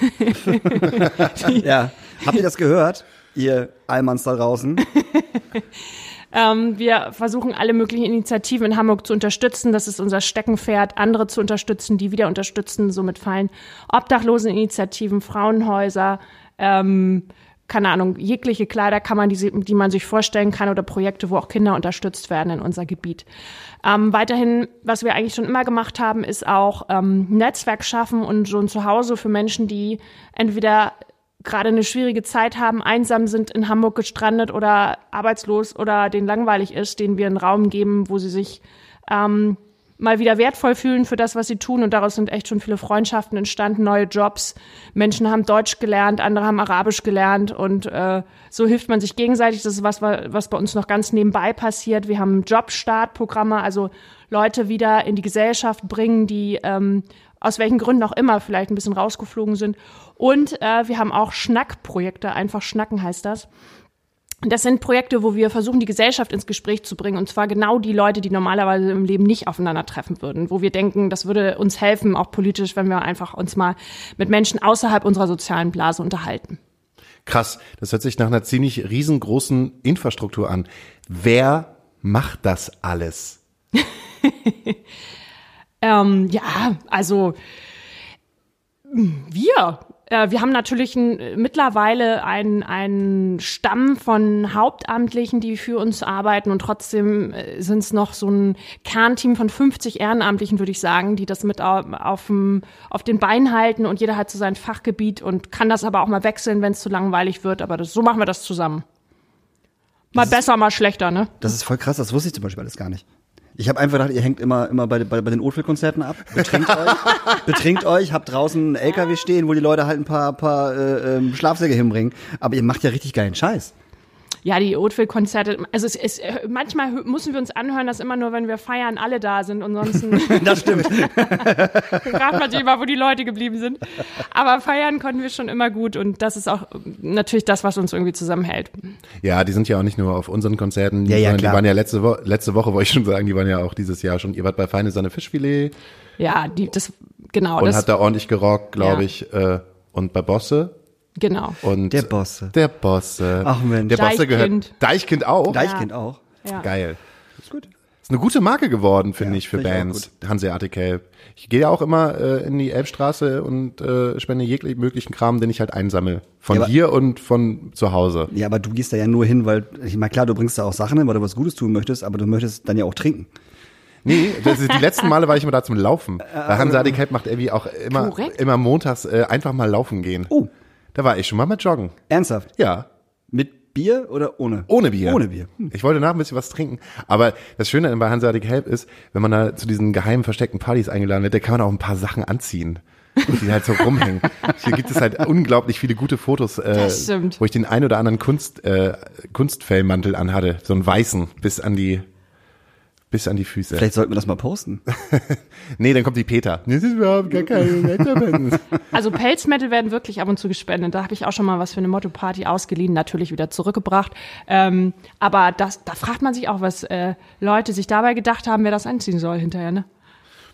Ja. Habt ihr das gehört? Ihr Allmanns da draußen? Ähm, wir versuchen alle möglichen Initiativen in Hamburg zu unterstützen. Das ist unser Steckenpferd, andere zu unterstützen, die wieder unterstützen. Somit fallen Obdachloseninitiativen, Frauenhäuser, ähm, keine Ahnung, jegliche Kleiderkammern, die, sie- die man sich vorstellen kann oder Projekte, wo auch Kinder unterstützt werden in unser Gebiet. Ähm, weiterhin, was wir eigentlich schon immer gemacht haben, ist auch ähm, Netzwerk schaffen und so ein Zuhause für Menschen, die entweder gerade eine schwierige Zeit haben, einsam sind, in Hamburg gestrandet oder arbeitslos oder denen langweilig ist, denen wir einen Raum geben, wo sie sich ähm, mal wieder wertvoll fühlen für das, was sie tun. Und daraus sind echt schon viele Freundschaften entstanden, neue Jobs. Menschen haben Deutsch gelernt, andere haben Arabisch gelernt und äh, so hilft man sich gegenseitig. Das ist was, was bei uns noch ganz nebenbei passiert. Wir haben Jobstartprogramme, also Leute wieder in die Gesellschaft bringen, die ähm, aus welchen Gründen auch immer vielleicht ein bisschen rausgeflogen sind. Und äh, wir haben auch Schnackprojekte, einfach Schnacken heißt das. Das sind Projekte, wo wir versuchen, die Gesellschaft ins Gespräch zu bringen. Und zwar genau die Leute, die normalerweise im Leben nicht aufeinandertreffen würden. Wo wir denken, das würde uns helfen, auch politisch, wenn wir einfach uns mal mit Menschen außerhalb unserer sozialen Blase unterhalten. Krass, das hört sich nach einer ziemlich riesengroßen Infrastruktur an. Wer macht das alles? Ähm, ja, also wir. Äh, wir haben natürlich ein, mittlerweile einen, einen Stamm von Hauptamtlichen, die für uns arbeiten und trotzdem sind es noch so ein Kernteam von 50 Ehrenamtlichen, würde ich sagen, die das mit auf, auf, dem, auf den Beinen halten und jeder hat so sein Fachgebiet und kann das aber auch mal wechseln, wenn es zu langweilig wird. Aber das, so machen wir das zusammen. Mal besser, mal schlechter, ne? Das ist voll krass, das wusste ich zum Beispiel alles gar nicht. Ich habe einfach gedacht, ihr hängt immer, immer bei, bei, bei den Oldfield-Konzerten ab, betrinkt euch, betrinkt euch, habt draußen einen LKW stehen, wo die Leute halt ein paar, paar äh, ähm, Schlafsäcke hinbringen. Aber ihr macht ja richtig geilen Scheiß. Ja, die Oatville-Konzerte, also es ist, manchmal müssen wir uns anhören, dass immer nur, wenn wir feiern, alle da sind und sonst Das stimmt. fragt man sich immer, wo die Leute geblieben sind. Aber feiern konnten wir schon immer gut und das ist auch natürlich das, was uns irgendwie zusammenhält. Ja, die sind ja auch nicht nur auf unseren Konzerten, Ja, ja, sondern die waren ja letzte, Wo letzte Woche, wollte ich schon sagen, die waren ja auch dieses Jahr schon. Ihr wart bei Feine Sonne Fischfilet Ja, die, das, genau, und das, hat da ordentlich gerockt, glaube Ja. ich. Äh, und bei Bosse genau. und Der Bosse. Der Bosse. Ach, Mensch. Der Bosse gehört. Deichkind. Deichkind auch. Deichkind auch. Ja. Geil. Ist gut. Ist eine gute Marke geworden, finde Ja, ich, für auch Bands. Hanseatic Help. Ich gehe ja auch immer äh, in die Elbstraße und äh, spende jeglichen möglichen Kram, den ich halt einsammle. Von Ja, aber- hier und von zu Hause. Ja, aber du gehst da ja nur hin, weil, ich meine, klar, du bringst da auch Sachen hin, weil du was Gutes tun möchtest, aber du möchtest dann ja auch trinken. Nee, das ist, die letzten Male war ich immer da zum Laufen. Weil Hanseatic Help macht irgendwie auch immer, Korrekt. immer montags äh, einfach mal laufen gehen. Oh. Da war ich schon mal mit Joggen. Ernsthaft? Ja. Mit Bier oder ohne? Ohne Bier. Ohne Bier. Hm. Ich wollte nach ein bisschen was trinken. Aber das Schöne bei Hanseatic Help ist, wenn man da zu diesen geheimen versteckten Partys eingeladen wird, da kann man auch ein paar Sachen anziehen. Die halt so rumhängen. Hier gibt es halt unglaublich viele gute Fotos, äh, wo ich den ein oder anderen Kunst, äh, Kunstfellmantel anhatte. So einen weißen bis an die, bis an die Füße. Vielleicht sollten wir das mal posten. Nee, dann kommt die Peter. Das ist überhaupt gar keine. Also Pelzmetal werden wirklich ab und zu gespendet. Da habe ich auch schon mal was für eine Motto-Party ausgeliehen, natürlich wieder zurückgebracht. Ähm, aber das, da fragt man sich auch, was äh, Leute sich dabei gedacht haben, wer das anziehen soll hinterher. Ne?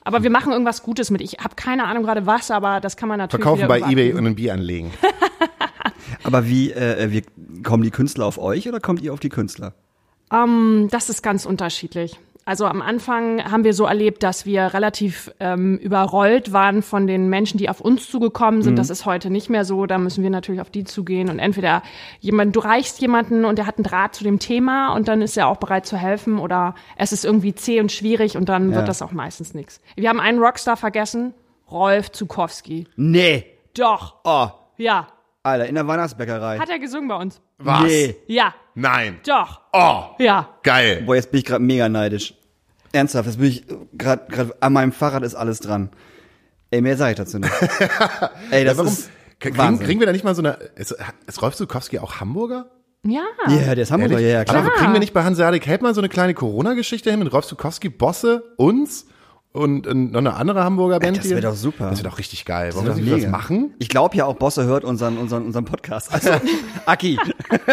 Aber wir machen irgendwas Gutes mit. Ich habe keine Ahnung gerade was, aber das kann man natürlich Verkaufen bei Ebay und ein Bier anlegen. Aber wie, äh, wie, kommen die Künstler auf euch oder kommt ihr auf die Künstler? Ähm, das ist ganz unterschiedlich. Also am Anfang haben wir so erlebt, dass wir relativ ähm, überrollt waren von den Menschen, die auf uns zugekommen sind. Das ist heute nicht mehr so. Da müssen wir natürlich auf die zugehen und entweder jemand, du reichst jemanden und der hat einen Draht zu dem Thema und dann ist er auch bereit zu helfen oder es ist irgendwie zäh und schwierig und dann Ja. wird das auch meistens nichts. Wir haben einen Rockstar vergessen, Rolf Zukowski. Nee. Doch, Oh, ja, Alter, in der Weihnachtsbäckerei. hat er gesungen bei uns. Was? Nee. Ja, Nein. doch, Oh, ja. geil. Boah, jetzt bin ich gerade mega neidisch. Ernsthaft, jetzt bin ich gerade gerade an meinem Fahrrad ist alles dran. Ey, mehr sage ich dazu nicht. Ey, das Ja, warum? ist Kriegen, Wahnsinn. kriegen wir da nicht mal so eine. Ist, ist Rolf Zukowski auch Hamburger? Ja. Ja, der ist Hamburger, ja, ja, klar. Aber kriegen wir nicht bei Hanseatic Help mal so eine kleine Corona-Geschichte hin mit Rolf Zukowski, Bosse, uns und, und noch eine andere Hamburger Band? das hier? wär doch super. Das wäre doch richtig geil. Wollen Das wir ist das, das machen? Ich glaube ja auch Bosse hört unseren, unseren, unseren Podcast. Also, Aki,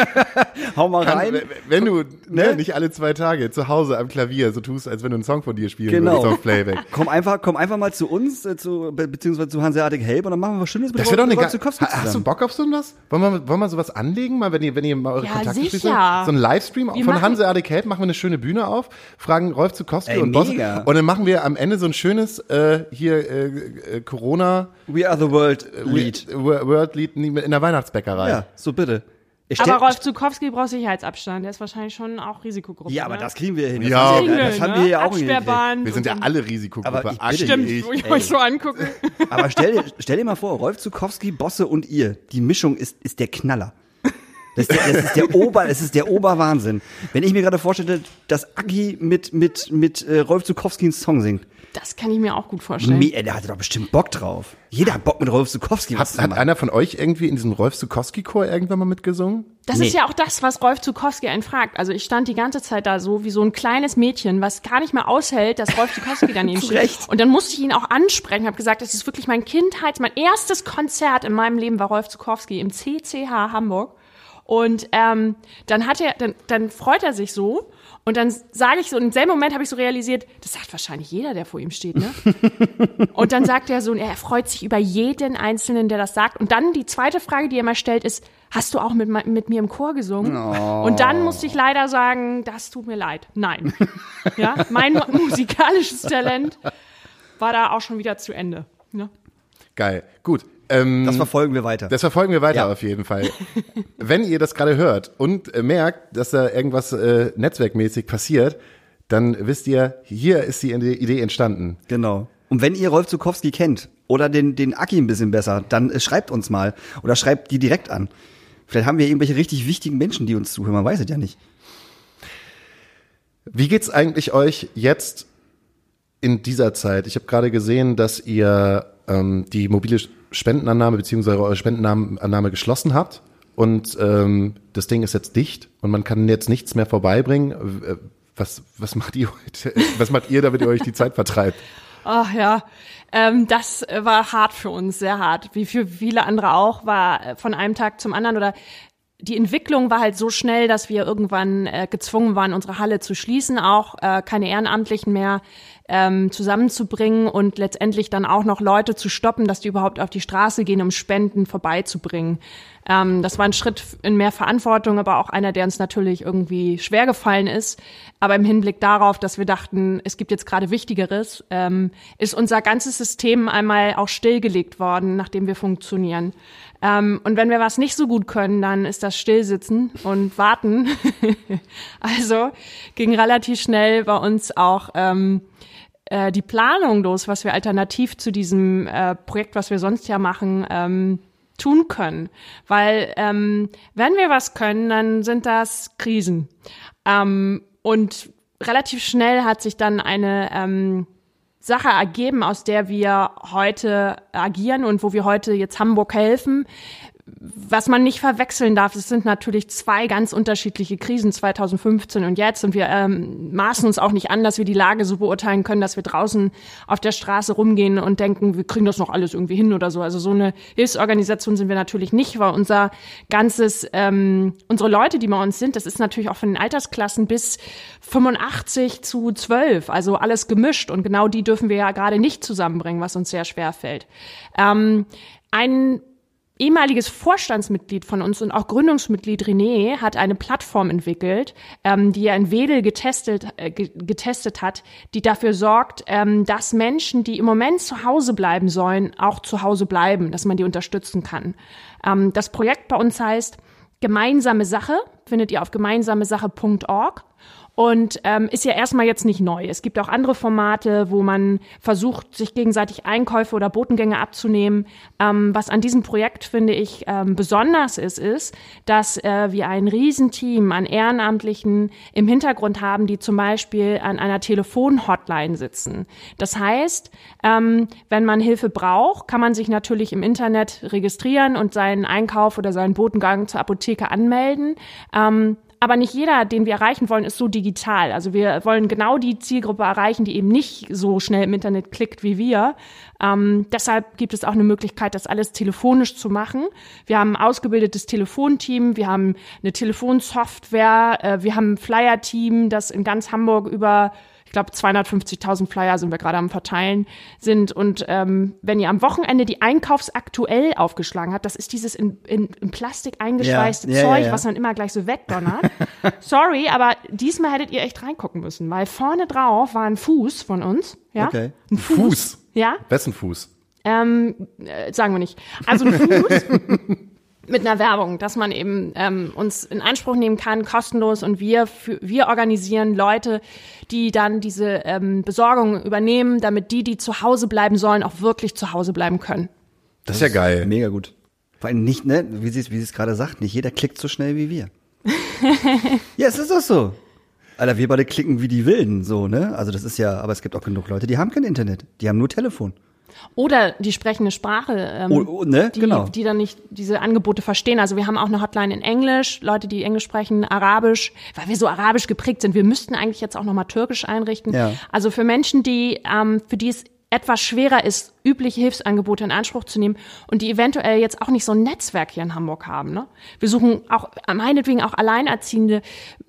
hau mal Kann, rein. wenn- wenn du ne? Ne? nicht alle zwei Tage zu Hause am Klavier so tust, als wenn du einen Song von dir spielen Genau. würdest auf Playback. Komm einfach, komm einfach mal zu uns, äh, zu, be beziehungsweise zu Hanseatic Help und dann machen wir was Schönes mit Das wäre doch eine geile. Hast du. Bock auf so was? Wollen wir, wollen wir sowas anlegen, mal wenn ihr, wenn ihr mal eure Ja, Kontakte schließt? sicher. So ein Livestream Wir von Hanseatic Help, machen wir eine schöne Bühne auf, fragen Rolf Zukowski Ey, und Bosse. Und dann machen wir am Ende so ein schönes, äh, hier, äh, äh, Corona, We are the world lead. World World Lied in der Weihnachtsbäckerei. Ja, so bitte. Ich stell- Aber Rolf Zukowski braucht Sicherheitsabstand. Der ist wahrscheinlich schon auch Risikogruppe. Ja, aber ne? das kriegen wir hin. Das Ja. haben wir, das hin, haben ne? wir ja auch hingekriegt. Wir sind ja alle Risikogruppe. Aber ich Stimmt, ich. wo ich euch so angucke. Aber stell, dir- stell dir mal vor, Rolf Zukowski, Bosse und ihr, die Mischung ist, ist der Knaller. Das ist der, das ist der Ober, das ist der Oberwahnsinn. Wenn ich mir gerade vorstelle, dass Aki mit, mit, mit äh, Rolf Zukowski einen Song singt. Das kann ich mir auch gut vorstellen. Me der hatte doch bestimmt Bock drauf. Jeder hat Bock mit Rolf Zukowski Hat, hat einer von euch irgendwie in diesem Rolf Zukowski-Chor irgendwann mal mitgesungen? Das Nee. ist ja auch das, was Rolf Zukowski einen fragt. Also ich stand die ganze Zeit da so wie so ein kleines Mädchen, was gar nicht mehr aushält, dass Rolf Zukowski daneben steht. Recht. Und dann musste ich ihn auch ansprechen, habe gesagt, das ist wirklich mein Kindheits, mein erstes Konzert in meinem Leben war Rolf Zukowski im CCH Hamburg. Und ähm, dann hat er, dann, dann freut er sich so. Und dann sage ich so, im selben Moment habe ich so realisiert, das sagt wahrscheinlich jeder, der vor ihm steht, ne? Und dann sagt er so, und er freut sich über jeden Einzelnen, der das sagt. Und dann die zweite Frage, die er immer stellt, ist, hast du auch mit, mit mir im Chor gesungen? Und dann musste ich leider sagen, das tut mir leid. Nein. Ja, mein mu- musikalisches Talent war da auch schon wieder zu Ende. Ne? Geil. Gut. Ähm, Das verfolgen wir weiter. Das verfolgen wir weiter Ja. auf jeden Fall. Wenn ihr das gerade hört und äh, merkt, dass da irgendwas äh, netzwerkmäßig passiert, dann wisst ihr, hier ist die Idee entstanden. Genau. Und wenn ihr Rolf Zukowski kennt oder den, den Aki ein bisschen besser, dann äh, schreibt uns mal oder schreibt die direkt an. Vielleicht haben wir irgendwelche richtig wichtigen Menschen, die uns zuhören, man weiß es ja nicht. Wie geht's eigentlich euch jetzt in dieser Zeit? Ich habe gerade gesehen, dass ihr ähm, die mobile Spendenannahme beziehungsweise eure Spendenannahme geschlossen habt und ähm, das Ding ist jetzt dicht und man kann jetzt nichts mehr vorbeibringen. Äh, Was, was macht ihr heute? Was macht ihr, damit ihr euch die Zeit vertreibt? Ach ja, ähm, das war hart für uns, sehr hart. Wie für viele andere auch, war von einem Tag zum anderen oder die Entwicklung war halt so schnell, dass wir irgendwann äh, gezwungen waren, unsere Halle zu schließen, auch äh, keine Ehrenamtlichen mehr ähm, zusammenzubringen und letztendlich dann auch noch Leute zu stoppen, dass die überhaupt auf die Straße gehen, um Spenden vorbeizubringen. Ähm, das war ein Schritt in mehr Verantwortung, aber auch einer, der uns natürlich irgendwie schwer gefallen ist. Aber im Hinblick darauf, dass wir dachten, es gibt jetzt gerade Wichtigeres, ähm, ist unser ganzes System einmal auch stillgelegt worden, nachdem wir funktionieren. Ähm, und wenn wir was nicht so gut können, dann ist das Stillsitzen und Warten. also ging relativ schnell bei uns auch ähm, äh, die Planung los, was wir alternativ zu diesem äh, Projekt, was wir sonst ja machen, ähm, tun können. Weil ähm, wenn wir was können, dann sind das Krisen. Ähm, und relativ schnell hat sich dann eine ähm, Sache ergeben, aus der wir heute agieren und wo wir heute jetzt Hamburg helfen was man nicht verwechseln darf, es sind natürlich zwei ganz unterschiedliche Krisen, 2015 und jetzt. Und wir ähm, maßen uns auch nicht an, dass wir die Lage so beurteilen können, dass wir draußen auf der Straße rumgehen und denken, wir kriegen das noch alles irgendwie hin oder so. Also so eine Hilfsorganisation sind wir natürlich nicht, weil unser ganzes, ähm, unsere Leute, die bei uns sind, das ist natürlich auch von den Altersklassen bis 85 zu 12, also alles gemischt. Und genau die dürfen wir ja gerade nicht zusammenbringen, was uns sehr schwer fällt. Ähm, ein ehemaliges Vorstandsmitglied von uns und auch Gründungsmitglied René hat eine Plattform entwickelt, ähm, die er in Wedel getestet, äh, getestet hat, die dafür sorgt, ähm, dass Menschen, die im Moment zu Hause bleiben sollen, auch zu Hause bleiben, dass man die unterstützen kann. Ähm, das Projekt bei uns heißt Gemeinsame Sache, findet ihr auf gemeinsamesache.org und ähm, ist ja erstmal jetzt nicht neu. Es gibt auch andere Formate, wo man versucht, sich gegenseitig Einkäufe oder Botengänge abzunehmen. Ähm, was an diesem Projekt, finde ich, ähm, besonders ist, ist, dass äh, wir ein Riesenteam an Ehrenamtlichen im Hintergrund haben, die zum Beispiel an einer Telefon-Hotline sitzen. Das heißt, ähm, wenn man Hilfe braucht, kann man sich natürlich im Internet registrieren und seinen Einkauf oder seinen Botengang zur Apotheke anmelden. Ähm, aber nicht jeder, den wir erreichen wollen, ist so digital. Also wir wollen genau die Zielgruppe erreichen, die eben nicht so schnell im Internet klickt wie wir. Ähm, deshalb gibt es auch eine Möglichkeit, das alles telefonisch zu machen. Wir haben ein ausgebildetes Telefonteam, wir haben eine Telefonsoftware, äh, wir haben ein Flyer-Team, das in ganz Hamburg über ich glaube 250.000 Flyer sind wir gerade am Verteilen sind. Und ähm, wenn ihr am Wochenende die Einkaufsaktuell aufgeschlagen habt, das ist dieses in, in, in Plastik eingeschweißte Ja, Zeug, ja, ja. was man immer gleich so wegdonnert. Sorry, aber diesmal hättet ihr echt reingucken müssen, weil vorne drauf war ein Fuß von uns. Ja? Okay. Ein Fuß. Fuß. Ja, Wessen Fuß? ähm, äh, sagen wir nicht. Also ein Fuß mit einer Werbung, dass man eben ähm, uns in Anspruch nehmen kann, kostenlos und wir für, wir organisieren Leute, die dann diese ähm, Besorgung übernehmen, damit die, die zu Hause bleiben sollen, auch wirklich zu Hause bleiben können. Das ist ja geil. Mega gut. Vor allem nicht, ne, wie sie es wie sie es gerade sagt, nicht jeder klickt so schnell wie wir. ja, es ist doch so. Alter, wir beide klicken wie die Wilden, so, ne? Also das ist ja, aber es gibt auch genug Leute, die haben kein Internet, die haben nur Telefon. Oder die sprechende Sprache, ähm, Oh, oh, ne? die, Genau. die dann nicht diese Angebote verstehen. Also wir haben auch eine Hotline in Englisch, Leute, die Englisch sprechen, Arabisch, weil wir so arabisch geprägt sind. Wir müssten eigentlich jetzt auch nochmal Türkisch einrichten. Ja. Also für Menschen, die, ähm, für die es etwas schwerer ist, übliche Hilfsangebote in Anspruch zu nehmen und die eventuell jetzt auch nicht so ein Netzwerk hier in Hamburg haben. Ne? Wir suchen auch meinetwegen auch Alleinerziehende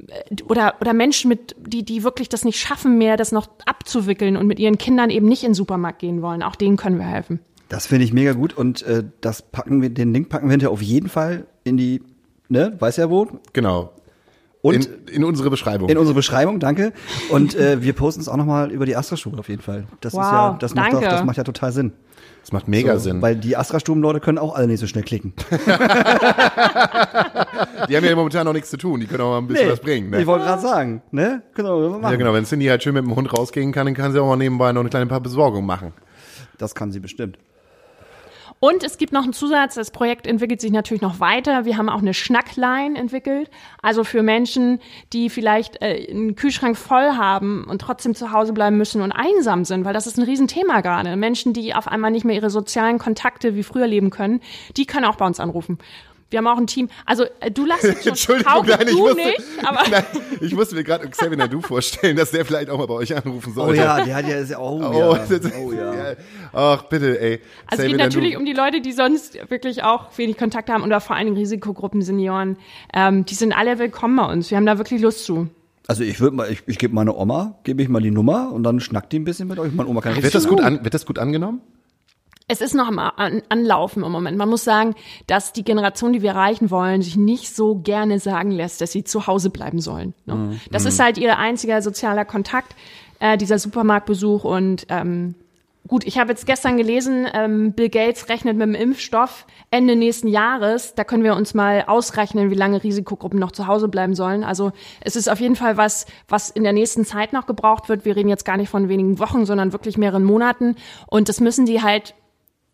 äh, oder, oder Menschen, mit, die, die wirklich das nicht schaffen mehr, das noch abzuwickeln und mit ihren Kindern eben nicht in den Supermarkt gehen wollen. Auch denen können wir helfen. Das finde ich mega gut und äh, das packen wir, den Link packen wir hinterher auf jeden Fall in die, ne, weiß ja wo. Genau. Und in, in unsere Beschreibung. in unsere Beschreibung, danke. Und äh, wir posten es auch nochmal über die Astra-Schule auf jeden Fall. Das ist ja, Wow, das macht, doch, das macht ja total Sinn. das macht mega So, Sinn. Weil die Astra-Stuben-Leute können auch alle nicht so schnell klicken. Die haben ja momentan noch nichts zu tun. Die können auch mal ein bisschen was bringen. Ich Ne? wollte gerade sagen, ne? Genau, wir machen. Ja, genau. Wenn Cindy halt schön mit dem Hund rausgehen kann, dann kann sie auch mal nebenbei noch eine kleine paar Besorgung machen. Das kann sie bestimmt. Und es gibt noch einen Zusatz, das Projekt entwickelt sich natürlich noch weiter. Wir haben auch eine Schnackline entwickelt. Also für Menschen, die vielleicht äh, einen Kühlschrank voll haben und trotzdem zu Hause bleiben müssen und einsam sind, weil das ist ein Riesenthema gerade. Menschen, die auf einmal nicht mehr ihre sozialen Kontakte wie früher leben können, die können auch bei uns anrufen. Wir haben auch ein Team. Also äh, du lass jetzt schon Entschuldigung, nein, ich du musste, nicht, aber nein, ich musste mir gerade Xavier Nadu vorstellen, dass der vielleicht auch mal bei euch anrufen Oh sollte. ja, der hat ja, ist ja oh, Oh, ja. das- oh ja. Ach, bitte, ey. Also es geht natürlich um die Leute, die sonst wirklich auch wenig Kontakt haben oder vor allen Dingen Risikogruppen, Senioren. Ähm, die sind alle willkommen bei uns. Wir haben da wirklich Lust zu. Also ich würde mal, ich, ich gebe meine Oma, gebe ich mal die Nummer und dann schnackt die ein bisschen mit euch. Meine Oma kann Wird richtig das, gut an, wird das gut angenommen? Es ist noch am an, Anlaufen im Moment. Man muss sagen, dass die Generation, die wir erreichen wollen, sich nicht so gerne sagen lässt, dass sie zu Hause bleiben sollen. Ne? Das ist halt ihr einziger sozialer Kontakt, äh, dieser Supermarktbesuch. Und ähm, gut, ich habe jetzt gestern gelesen, ähm, Bill Gates rechnet mit dem Impfstoff Ende nächsten Jahres. Da können wir uns mal ausrechnen, wie lange Risikogruppen noch zu Hause bleiben sollen. Also es ist auf jeden Fall was, was in der nächsten Zeit noch gebraucht wird. Wir reden jetzt gar nicht von wenigen Wochen, sondern wirklich mehreren Monaten. Und das müssen die halt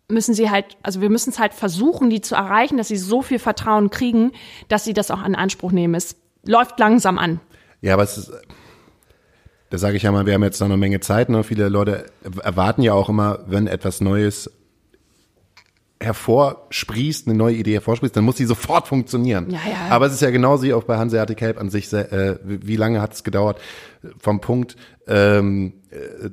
müssen sie halt, also wir müssen es halt versuchen, die zu erreichen, dass sie so viel Vertrauen kriegen, dass sie das auch in Anspruch nehmen. Es läuft langsam an. Ja, aber es ist, da sage ich ja mal, wir haben jetzt noch eine Menge Zeit. Ne? Viele Leute erwarten ja auch immer, wenn etwas Neues hervorsprießt, eine neue Idee hervorsprießt, dann muss die sofort funktionieren. Ja, ja. Aber es ist ja genauso wie auch bei Hanseatic Help an sich, äh, wie lange hat es gedauert vom Punkt ähm, äh,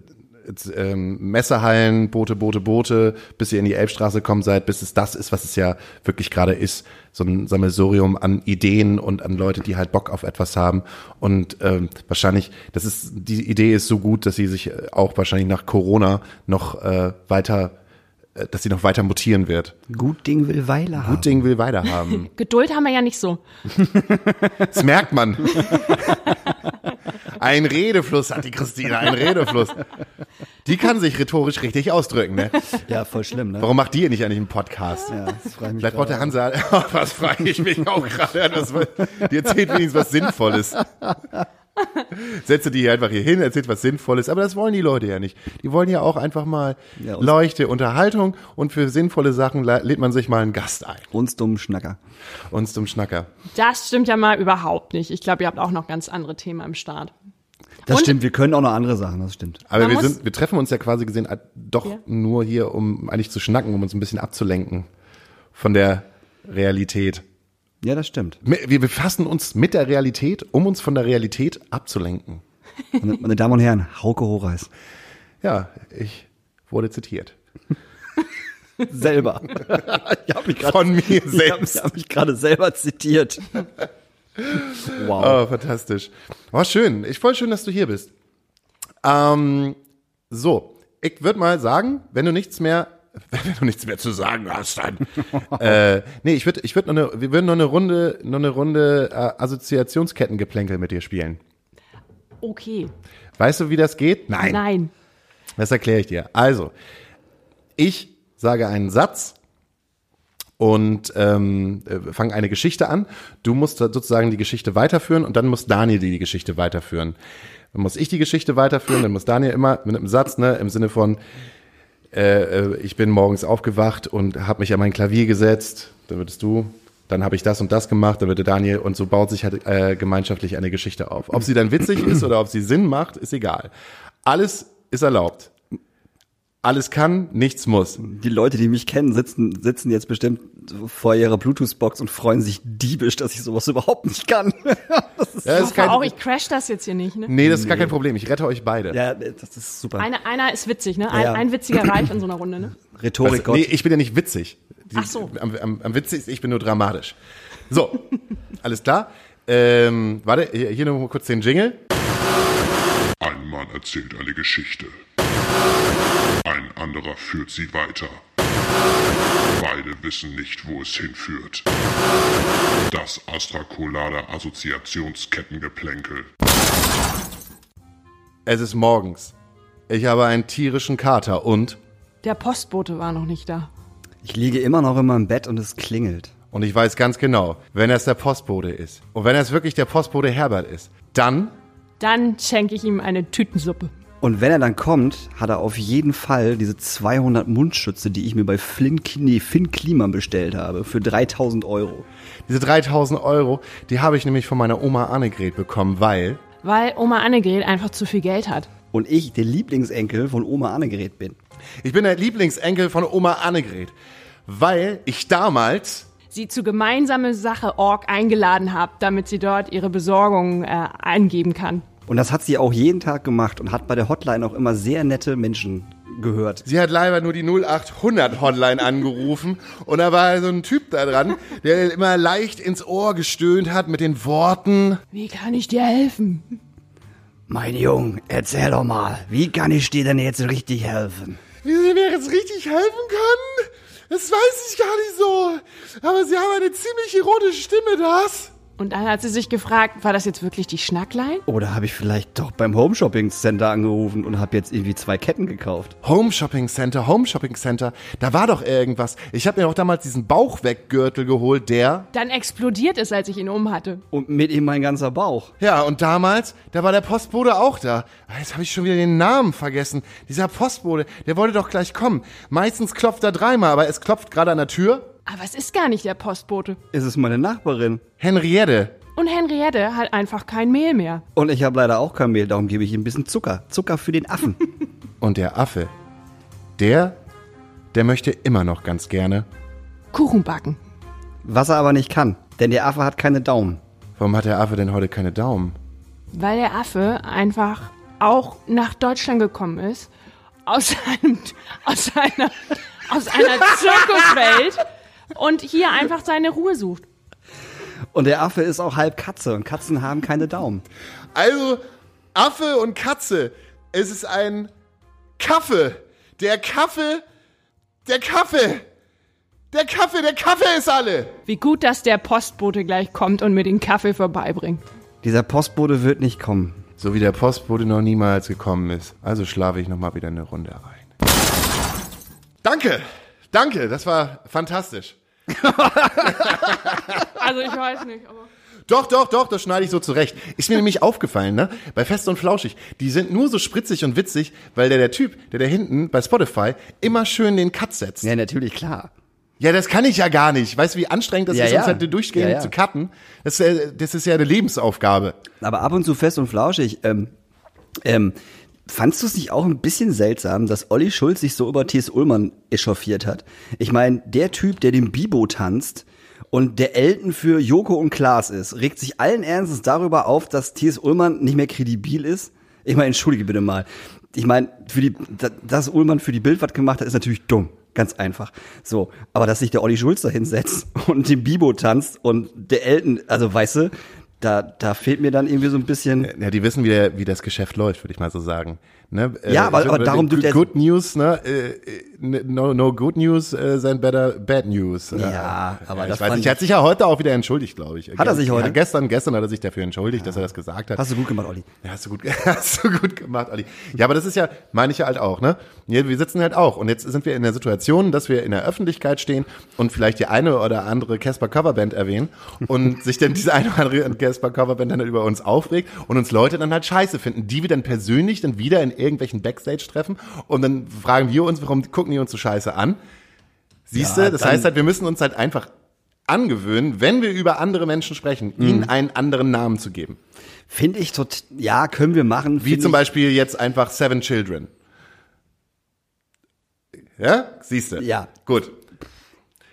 ähm, Messehallen, Boote, Boote, Boote, bis ihr in die Elbstraße kommt seid, bis es das ist, was es ja wirklich gerade ist. So ein Sammelsurium an Ideen und an Leute, die halt Bock auf etwas haben. Und ähm, wahrscheinlich, das ist, die Idee ist so gut, dass sie sich äh, auch wahrscheinlich nach Corona noch äh, weiter, dass sie noch weiter mutieren wird. Gut Ding will Weile haben. Gut Ding will weiter haben. Geduld haben wir ja nicht so. Das merkt man. Ein Redefluss hat die Christine, ein Redefluss. Die kann sich rhetorisch richtig ausdrücken, ne? Ja, voll schlimm, ne? Warum macht die nicht eigentlich einen Podcast? Ja, das frage ich mich Vielleicht braucht der. Hansa, was frage ich mich auch gerade, die erzählt wenigstens was Sinnvolles. Setze die hier einfach hier hin, erzählt was Sinnvolles, aber das wollen die Leute ja nicht. Die wollen ja auch einfach mal Ja, Leuchte, Unterhaltung und für sinnvolle Sachen lädt man sich mal einen Gast ein. Uns dummen Schnacker. Uns zum Schnacker. Das stimmt ja mal überhaupt nicht. Ich glaube, ihr habt auch noch ganz andere Themen am Start. Das Und- stimmt, wir können auch noch andere Sachen, das stimmt. Aber wir sind, wir treffen uns ja quasi gesehen äh, doch Ja. nur hier, um eigentlich zu schnacken, um uns ein bisschen abzulenken von der Realität. Ja, das stimmt. Wir befassen uns mit der Realität, um uns von der Realität abzulenken. Meine, meine Damen und Herren, Hauke Horeis. Ja, ich wurde zitiert. Selber. ich habe mich gerade Von mir Ich habe selbst. hab mich gerade selber zitiert. Wow. Oh, fantastisch. Oh, schön. Ich voll schön, dass du hier bist. Ähm, so, ich würde mal sagen, wenn du nichts mehr, wenn du nichts mehr zu sagen hast, dann. äh, nee, ich würde, ich würde noch eine, wir würden noch eine Runde, noch eine Runde äh, Assoziationskettengeplänkel mit dir spielen. Okay. Weißt du, wie das geht? Nein. Nein. Das erkläre ich dir. Also, ich sage einen Satz und ähm, äh, fange eine Geschichte an. Du musst sozusagen die Geschichte weiterführen und dann muss Daniel die, die Geschichte weiterführen. Dann muss ich die Geschichte weiterführen, dann muss Daniel immer mit einem Satz, ne, im Sinne von, äh, äh, ich bin morgens aufgewacht und habe mich an mein Klavier gesetzt, dann würdest du, dann habe ich das und das gemacht, dann würde Daniel und so baut sich halt äh, gemeinschaftlich eine Geschichte auf. Ob sie dann witzig ist oder ob sie Sinn macht, ist egal. Alles ist erlaubt. Alles kann, nichts muss. Die Leute, die mich kennen, sitzen, sitzen jetzt bestimmt vor ihrer Bluetooth-Box und freuen sich diebisch, dass ich sowas überhaupt nicht kann. das ist, Ja, das Ich ist kein, auch, ich crash das jetzt hier nicht. Ne? nee, das ist gar kein Problem. Ich rette euch beide. ja, das ist super. Einer, einer ist witzig, ne? Ein, Ja. ein witziger reicht in so einer Runde, ne? Rhetorik Also, nee, ich bin ja nicht witzig. Die, Ach so. Am, am, am witzigsten, ich bin nur dramatisch. So, alles klar. Ähm, warte, hier, hier noch mal kurz den Jingle. Ein Mann erzählt eine Geschichte. Ein anderer führt sie weiter. Beide wissen nicht, wo es hinführt. Das Astrakolada Assoziationskettengeplänkel. Es ist morgens. Ich habe einen tierischen Kater und, Der Postbote war noch nicht da. Ich liege immer noch in meinem Bett und es klingelt. und ich weiß ganz genau, wenn es der Postbote ist und wenn es wirklich der Postbote Herbert ist, dann Dann schenke ich ihm eine Tütensuppe. Und wenn er dann kommt, hat er auf jeden Fall diese 200 Mundschütze, die ich mir bei Flynn, nee, Finn Kliman bestellt habe, für 3000 Euro. Diese 3000 Euro, die habe ich nämlich von meiner Oma Annegret bekommen, weil Weil Oma Annegret einfach zu viel Geld hat. Und ich der Lieblingsenkel von Oma Annegret bin. ich bin der Lieblingsenkel von Oma Annegret, weil ich damals Sie zu gemeinsame Sache Org eingeladen habe, damit sie dort ihre Besorgung äh, eingeben kann. Und das hat sie auch jeden Tag gemacht und hat bei der Hotline auch immer sehr nette Menschen gehört. Sie hat leider nur die 0800 Hotline angerufen und da war so ein Typ da dran, der immer leicht ins Ohr gestöhnt hat mit den Worten, Wie kann ich dir helfen? Mein Jung, erzähl doch mal, wie kann ich dir denn jetzt richtig helfen? wie sie mir jetzt richtig helfen können? Das weiß ich gar nicht so. Aber sie haben eine ziemlich ironische Stimme, das. Und dann hat sie sich gefragt, war das jetzt wirklich die Schnacklein? Oder habe ich vielleicht doch beim Home Shopping Center angerufen und habe jetzt irgendwie zwei Ketten gekauft? Home Shopping Center, Home Shopping Center, da war doch irgendwas. Ich habe mir auch damals diesen Bauchweggürtel geholt, der Dann explodiert es, als ich ihn um hatte. Und mit ihm mein ganzer Bauch. Ja, und damals, da war der Postbote auch da. Jetzt habe ich schon wieder den Namen vergessen. Dieser Postbote, der wollte doch gleich kommen. Meistens klopft er dreimal, aber es klopft gerade an der Tür. Aber es ist gar nicht der Postbote. Ist es meine Nachbarin? Henriette. Und Henriette hat einfach kein Mehl mehr. Und ich habe leider auch kein Mehl, darum gebe ich ihm ein bisschen Zucker. Zucker für den Affen. Und der Affe, der, der möchte immer noch ganz gerne. Kuchen backen. Was er aber nicht kann, denn der Affe hat keine Daumen. Warum hat der Affe denn heute keine Daumen? Weil der Affe einfach auch nach Deutschland gekommen ist. Aus einem, aus einer, aus einer Zirkuswelt. Und hier einfach seine Ruhe sucht. Und der Affe ist auch halb Katze und Katzen haben keine Daumen. Also, Affe und Katze. Es ist ein Kaffee. Der Kaffee, der Kaffee. Der Kaffee, der Kaffee ist alle. Wie gut, dass der Postbote gleich kommt und mir den Kaffee vorbeibringt. Dieser Postbote wird nicht kommen. So wie der Postbote noch niemals gekommen ist. Also schlafe ich noch mal wieder eine Runde rein. Danke, danke, das war fantastisch. Also ich weiß nicht, aber. Doch, doch, doch, das schneide ich so zurecht. Ist mir nämlich aufgefallen, ne? Bei Fest und Flauschig, die sind nur so spritzig und witzig, weil der, der Typ, der da hinten bei Spotify immer schön den Cut setzt. Ja, natürlich, klar. Ja, das kann ich ja gar nicht. Weißt du, wie anstrengend das Ja, ist, ja. uns halt durchgehend Ja, ja. zu cutten? Das, das ist ja eine Lebensaufgabe. Aber ab und zu fest und flauschig. Ähm, ähm, fandst du es nicht auch ein bisschen seltsam, dass Olli Schulz sich so über T.S. Ullmann echauffiert hat? Ich meine, der Typ, der den Bibo tanzt und der Elton für Joko und Klaas ist, regt sich allen Ernstes darüber auf, dass T.S. Ullmann nicht mehr kredibil ist? Ich meine, entschuldige bitte mal. Ich meine, für die, da- dass Ullmann für die Bild was gemacht hat, ist natürlich dumm. Ganz einfach. So. Aber dass sich der Olli Schulz da hinsetzt und den Bibo tanzt und der Elton, also weißt du, da, da fehlt mir dann irgendwie so ein bisschen. Ja, die wissen, wie, der, wie das Geschäft läuft, würde ich mal so sagen. Ne? Ja, aber- aber darum tut good, der- good News, ne? Äh, äh, no, no good news, äh, sein better bad news. Ja, Äh, aber ich das weiß fand nicht, er hat sich ja heute auch wieder entschuldigt, glaube ich. Hat er sich heute? Ja, gestern, gestern hat er sich dafür entschuldigt, dass er das gesagt hat. Hast du gut gemacht, Olli. Ja, hast du gut, hast du gut gemacht, Olli. Ja, aber das ist ja, meine ich ja halt auch, ne? Ja, wir sitzen halt auch. Und jetzt sind wir in der Situation, dass wir in der Öffentlichkeit stehen und vielleicht die eine oder andere Casper Coverband erwähnen und sich dann diese eine oder andere Casper Coverband dann über uns aufregt und uns Leute dann halt scheiße finden, die wir dann persönlich dann wieder in irgendwelchen Backstage treffen und dann fragen wir uns, warum gucken die uns so scheiße an? Siehst Ja, du, das dann- heißt halt, wir müssen uns halt einfach angewöhnen, wenn wir über andere Menschen sprechen, Mhm. ihnen einen anderen Namen zu geben. Finde ich tot, ja, können wir machen. Wie zum Beispiel jetzt einfach Seven Children. Ja, siehst du. Ja. Gut.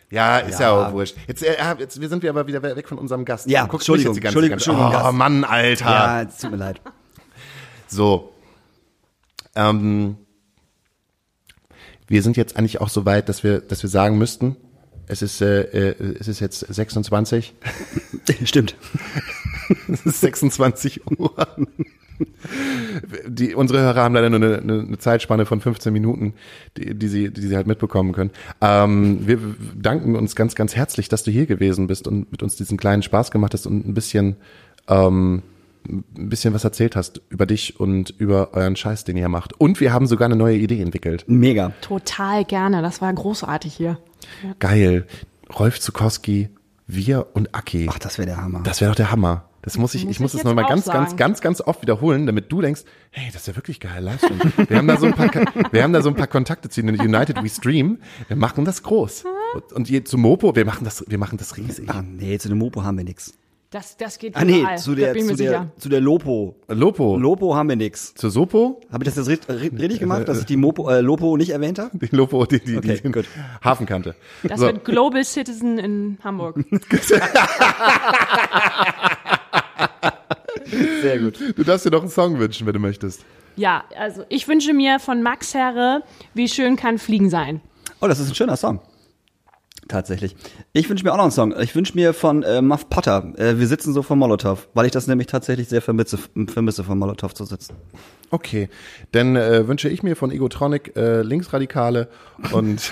Ja, ist ja, Ja. auch wurscht. Jetzt, äh, ja, jetzt wir sind wir aber wieder weg von unserem Gast. Ja, guckst Entschuldigung, mich jetzt die ganze, Entschuldigung, ganze, Entschuldigung, Oh. Mann, Alter. Ja, es tut mir leid. So. Ähm, wir sind jetzt eigentlich auch so weit, dass wir, dass wir sagen müssten, es ist, äh, äh, es ist jetzt 26. Stimmt. Es ist 26 Uhr. Die, unsere Hörer haben leider nur eine, eine, eine Zeitspanne von 15 Minuten, die, die, sie, die sie halt mitbekommen können. Ähm, wir danken uns ganz, ganz herzlich, dass du hier gewesen bist und mit uns diesen kleinen Spaß gemacht hast und ein bisschen, ähm, ein bisschen was erzählt hast über dich und über euren Scheiß, den ihr macht. Und wir haben sogar eine neue Idee entwickelt. Mega. Total gerne. Das war großartig hier. Geil. Rolf Zukowski, wir und Aki. Ach, das wäre der Hammer. Das wäre doch der Hammer. Das muss ich, Muss ich muss es nochmal ganz, auch ganz, sagen. ganz, ganz oft wiederholen, damit du denkst, hey, das ist ja wirklich geil, Livestream. Wir haben da so ein paar, wir haben da so ein paar Kontakte zu den United We Stream. Wir machen das groß. Und, und je, zu Mopo, wir machen das, wir machen das riesig. Ah, nee, zu dem Mopo haben wir nix. Das, das geht Ah, nee, überall. zu da der, bin ich zu mir der, zu der Lopo. Lopo. Lopo haben wir nix. Zu Sopo? Habe ich das jetzt ri- ri- richtig gemacht, dass ich die Mopo, äh, Lopo nicht erwähnt habe? Die Lopo, die, die, Okay, die gut. Hafenkante. Das So. wird Global Citizen in Hamburg. Sehr gut. Du darfst dir doch einen Song wünschen, wenn du möchtest. Ja, also ich wünsche mir von Max Herre, wie schön kann Fliegen sein. Oh, das ist ein schöner Song. Tatsächlich. Ich wünsche mir auch noch einen Song. Ich wünsche mir von äh, Muff Potter, äh, Wir sitzen so von Molotow, weil ich das nämlich tatsächlich sehr vermisse, vermisse von Molotow zu sitzen. Okay, dann äh, wünsche ich mir von Egotronic äh, Linksradikale und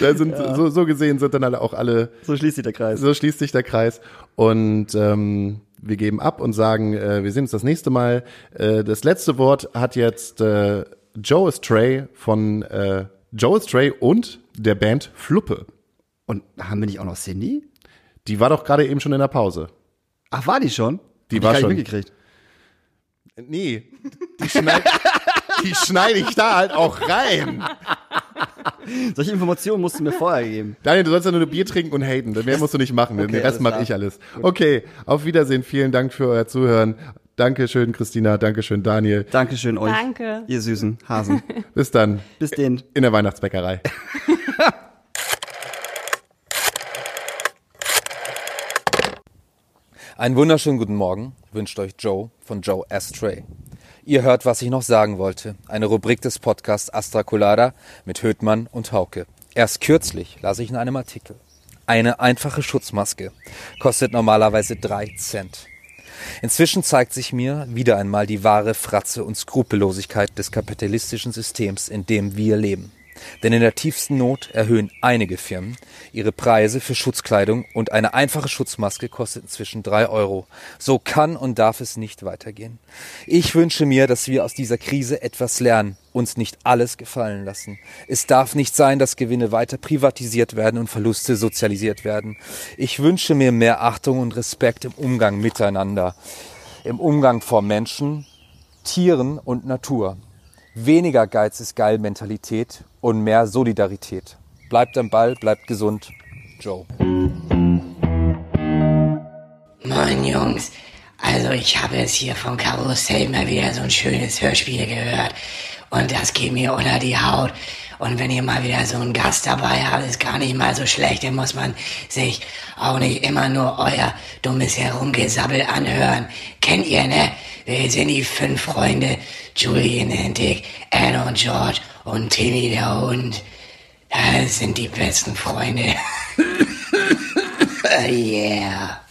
da sind so, so gesehen sind dann alle auch alle So schließt sich der Kreis. so schließt sich der Kreis und ähm, wir geben ab und sagen, äh, wir sehen uns das nächste Mal. Äh, das letzte Wort hat jetzt äh, Joe Stray von äh, Joe Stray und der Band Fluppe. Und haben wir nicht auch noch Cindy? Die war doch gerade eben schon in der Pause. Ach, war die schon? Die Hab war schon. mitgekriegt. Nee, die schneide die schneid ich da halt auch rein. Solche Informationen musst du mir vorher geben. Daniel, du sollst ja nur Bier trinken und haten. Mehr musst du nicht machen. Den Okay, Rest alles mache ich alles. Okay, auf Wiedersehen. Vielen Dank für euer Zuhören. Dankeschön, Christina. Dankeschön, Daniel. Dankeschön euch. Danke. Ihr süßen Hasen. Bis dann Bis denn. in der Weihnachtsbäckerei. Einen wunderschönen guten Morgen wünscht euch Joe von Joe Astray. Ihr hört, was ich noch sagen wollte. Eine Rubrik des Podcasts Astra Colada mit Höhtmann und Hauke. Erst kürzlich las ich in einem Artikel. Eine einfache Schutzmaske kostet normalerweise drei Cent. Inzwischen zeigt sich mir wieder einmal die wahre Fratze und Skrupellosigkeit des kapitalistischen Systems, in dem wir leben. Denn in der tiefsten Not erhöhen einige Firmen ihre Preise für Schutzkleidung und eine einfache Schutzmaske kostet inzwischen drei Euro. So kann und darf es nicht weitergehen. Ich wünsche mir, dass wir aus dieser Krise etwas lernen, uns nicht alles gefallen lassen. Es darf nicht sein, dass Gewinne weiter privatisiert werden und Verluste sozialisiert werden. Ich wünsche mir mehr Achtung und Respekt im Umgang miteinander, im Umgang vor Menschen, Tieren und Natur. Weniger Geiz ist geil Mentalität und mehr Solidarität. Bleibt am Ball, bleibt gesund. Joe. Moin Jungs, also ich habe jetzt hier von Karussell mal wieder so ein schönes Hörspiel gehört und das geht mir unter die Haut. Und wenn ihr mal wieder so einen Gast dabei habt, ist gar nicht mal so schlecht, dann muss man sich auch nicht immer nur euer dummes Herumgesabbel anhören. Kennt ihr, ne? Wir sind die fünf Freunde, Julian Hentig, Anne und George und Timmy der Hund. Das sind die besten Freunde. yeah.